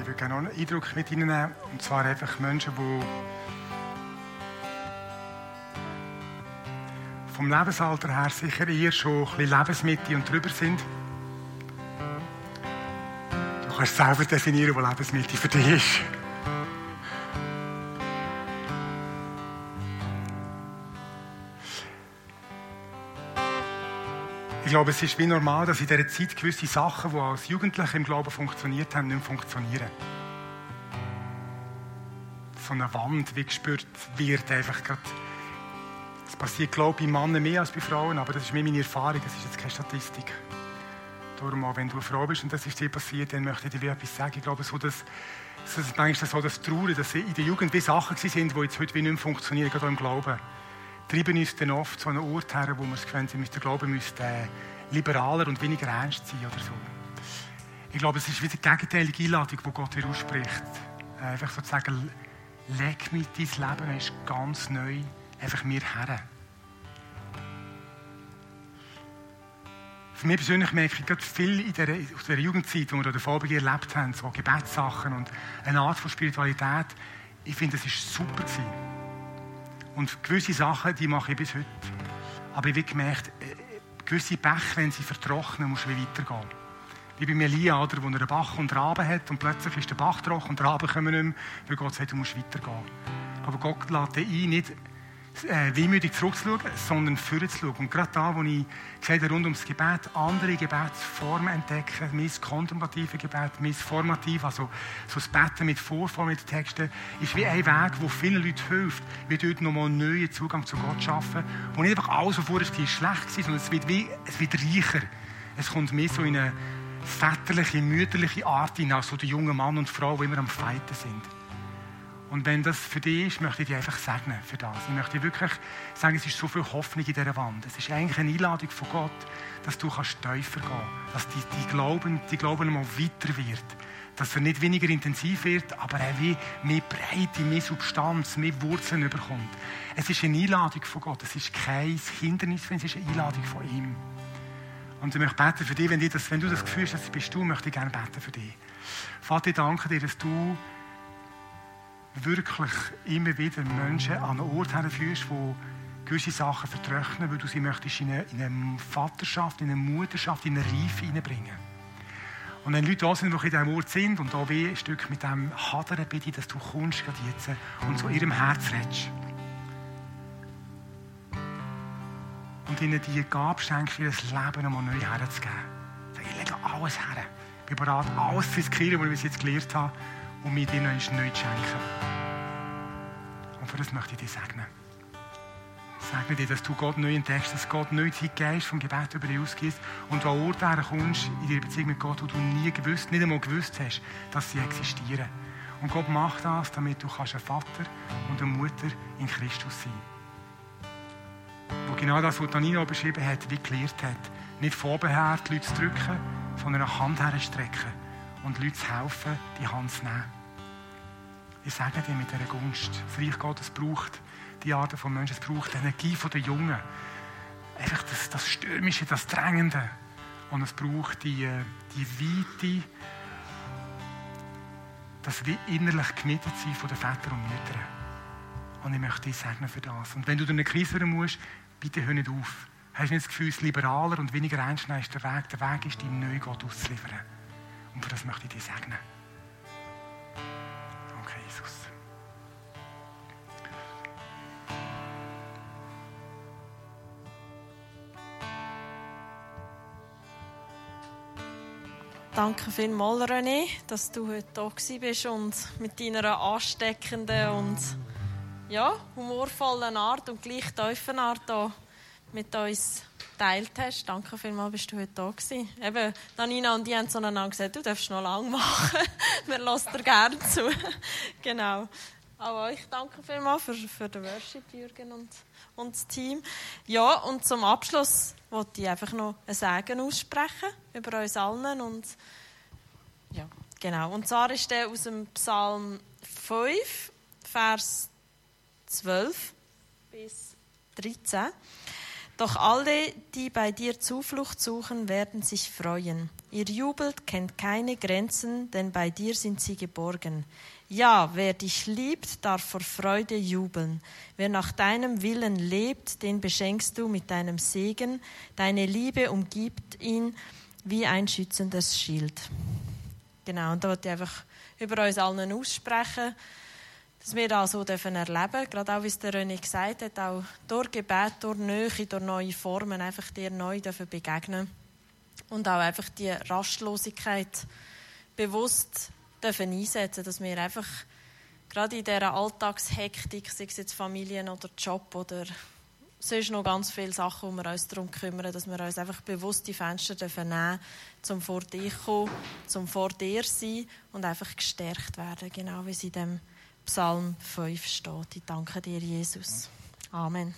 Ich würde gerne noch einen Eindruck mit Ihnen nehmen, und zwar einfach Menschen, die vom Lebensalter her sicher eher schon ein bisschen Lebensmitte und drüber sind. Du kannst selber definieren, was Lebensmitte für dich ist. Ich glaube, es ist wie normal, dass in dieser Zeit gewisse Sachen, die als Jugendliche im Glauben funktioniert haben, nicht mehr funktionieren. So eine Wand, wie gespürt wird, einfach gerade es passiert, glaube ich, bei Männern mehr als bei Frauen, aber das ist mehr meine Erfahrung, das ist jetzt keine Statistik. Darum auch, wenn du eine Frau bist und das ist dir passiert, dann möchte ich dir etwas sagen. Ich glaube, so, das ist manchmal so das Trauer, dass in der Jugend wie Sachen sind, die jetzt heute wie nicht mehr funktionieren, gerade im Glauben. Treiben uns dann oft zu einem Ort her, wo wir das Gefühl haben, der Glaube müsste äh, liberaler und weniger ernst sein oder so. Ich glaube, es ist wieder die gegenteilige Einladung, die Gott hier ausspricht. Äh, einfach sozusagen, leg mir dein Leben ist ganz neu einfach mir her. Für mich persönlich merke ich gerade viel in der, aus der Jugendzeit, wo wir den Vorbeginn erlebt haben, so Gebetssachen und eine Art von Spiritualität. Ich finde, das war super. Gewesen. Und gewisse Sachen, die mache ich bis heute. Aber ich habe gemerkt, äh, gewisse Bäche, wenn sie vertrocknen, musst du weitergehen. Wie bei Melia, oder, er einen Bach und Raben hat und plötzlich ist der Bach trocken und die Raben kommen nicht mehr, weil Gott sagt, du musst weitergehen. Aber Gott lädt dich ein, nicht äh, wehmütig zurückzuschauen, sondern vorzuschauen. Und gerade da, wo ich gesagt habe, rund ums Gebet, andere Gebetsformen entdecken, mein kontemplatives Gebet, mein formativ, also so das Betten mit vorformulierten Texten, ist wie ein Weg, der vielen Leuten hilft, wie dort nochmal einen neuen Zugang zu Gott schaffen. Und nicht einfach alles, was vorher war, schlecht war, sondern es wird, wie, es wird reicher. Es kommt mehr so in eine väterliche, mütterliche Art hinein, so die jungen Mann und Frau, die immer am Feiten sind. Und wenn das für dich ist, möchte ich dich einfach segnen für das. Ich möchte wirklich sagen, es ist so viel Hoffnung in dieser Wand. Es ist eigentlich eine Einladung von Gott, dass du tiefer gehen kannst. Dass die, die Glauben, die Glauben mal weiter wird. Dass er nicht weniger intensiv wird, aber er wie mehr Breite, mehr Substanz, mehr Wurzeln bekommt. Es ist eine Einladung von Gott. Es ist kein Hindernis, es ist eine Einladung von ihm. Und ich möchte beten für dich, wenn, das, wenn du das Gefühl hast, das bist du, möchte ich gerne beten für dich. Vater, ich danke dir, dass du wirklich immer wieder Menschen an einen Ort herführst, wo gewisse Sachen vertrocknen, weil du sie möchtest in eine, in eine Vaterschaft, in eine Mutterschaft, in eine Reife hineinbringen. Und wenn Leute da sind, die in diesem Ort sind und da wie ein Stück mit dem hadern, bitte dass du kommst gerade jetzt und zu ihrem Herz redest. Und ihnen die Gabe schenkst, ihr Leben einmal neu herzugeben. Ich lege alles her. Ich bin bereit, alles zu riskieren, was ich jetzt gelernt habe und mir dir noch neu zu schenken. Und für das möchte ich dir segnen. Segne dir, dass du Gott neu entdeckst, dass Gott neu Zeit Geist vom Gebet über dich ausgießt und an Orte kommst in deiner Beziehung mit Gott, wo du nie gewusst, nicht einmal gewusst hast, dass sie existieren. Und Gott macht das, damit du kannst ein Vater und eine Mutter in Christus sein Wo genau das, was Danino beschrieben hat, wie gelehrt hat. Nicht vorbeher die Leute zu drücken, sondern eine Hand herstrecken und Leuten zu helfen, die Hand zu nehmen. Ich sage dir mit dieser Gunst, das Reich Gottes braucht die Art von Menschen, es braucht die Energie der Jungen. Einfach das, das Stürmische, das Drängende. Und es braucht die, äh, die Weite, das innerlich gemietet sein von den Vätern und Müttern. Und ich möchte dich segnen für das. Und wenn du durch eine Krise hören musst, bitte hör nicht auf. Hast du nicht das Gefühl, es liberaler und weniger einschneiden ist der Weg? Der Weg ist, deinen neuen Gott auszuliefern. Und für das möchte ich dich segnen.
Danke vielmals, René, dass du heute da bist und mit deiner ansteckenden und ja, humorvollen Art und gleich tiefen Art hier mit uns geteilt hast. Danke vielmals, bist du heute da gewesen. Eben, Danina und die haben zueinander gesagt, du darfst noch lange machen. Wir lassen dir gerne zu. genau. Auch euch danke vielmals für, für den Worship, Jürgen und, und das Team. Ja, und zum Abschluss wollte ich einfach noch ein Segen aussprechen über uns allen. Und, ja, genau. Und zwar ist der aus dem Psalm 5, Vers 12 bis 13. Doch alle, die bei dir Zuflucht suchen, werden sich freuen. Ihr Jubel kennt keine Grenzen, denn bei dir sind sie geborgen. Ja, wer dich liebt, darf vor Freude jubeln. Wer nach deinem Willen lebt, den beschenkst du mit deinem Segen. Deine Liebe umgibt ihn wie ein schützendes Schild. Genau, und da wollte ich einfach über uns allen aussprechen dass wir das so erleben dürfen. Gerade auch, wie es der René gesagt hat, auch durch Gebet, durch Nähe, durch neue Formen einfach dir neu dürfen begegnen Und auch einfach die Rastlosigkeit bewusst dürfen einsetzen, dass wir einfach gerade in dieser Alltagshektik, sei es jetzt Familien oder Job oder sonst noch ganz viele Sachen, wo wir uns darum kümmern, dass wir uns einfach bewusst die Fenster dürfen nehmen zum vor dir kommen, zum vor dir sein und einfach gestärkt werden, genau wie sie in dem Psalm 5 steht. Ich danke dir, Jesus. Amen.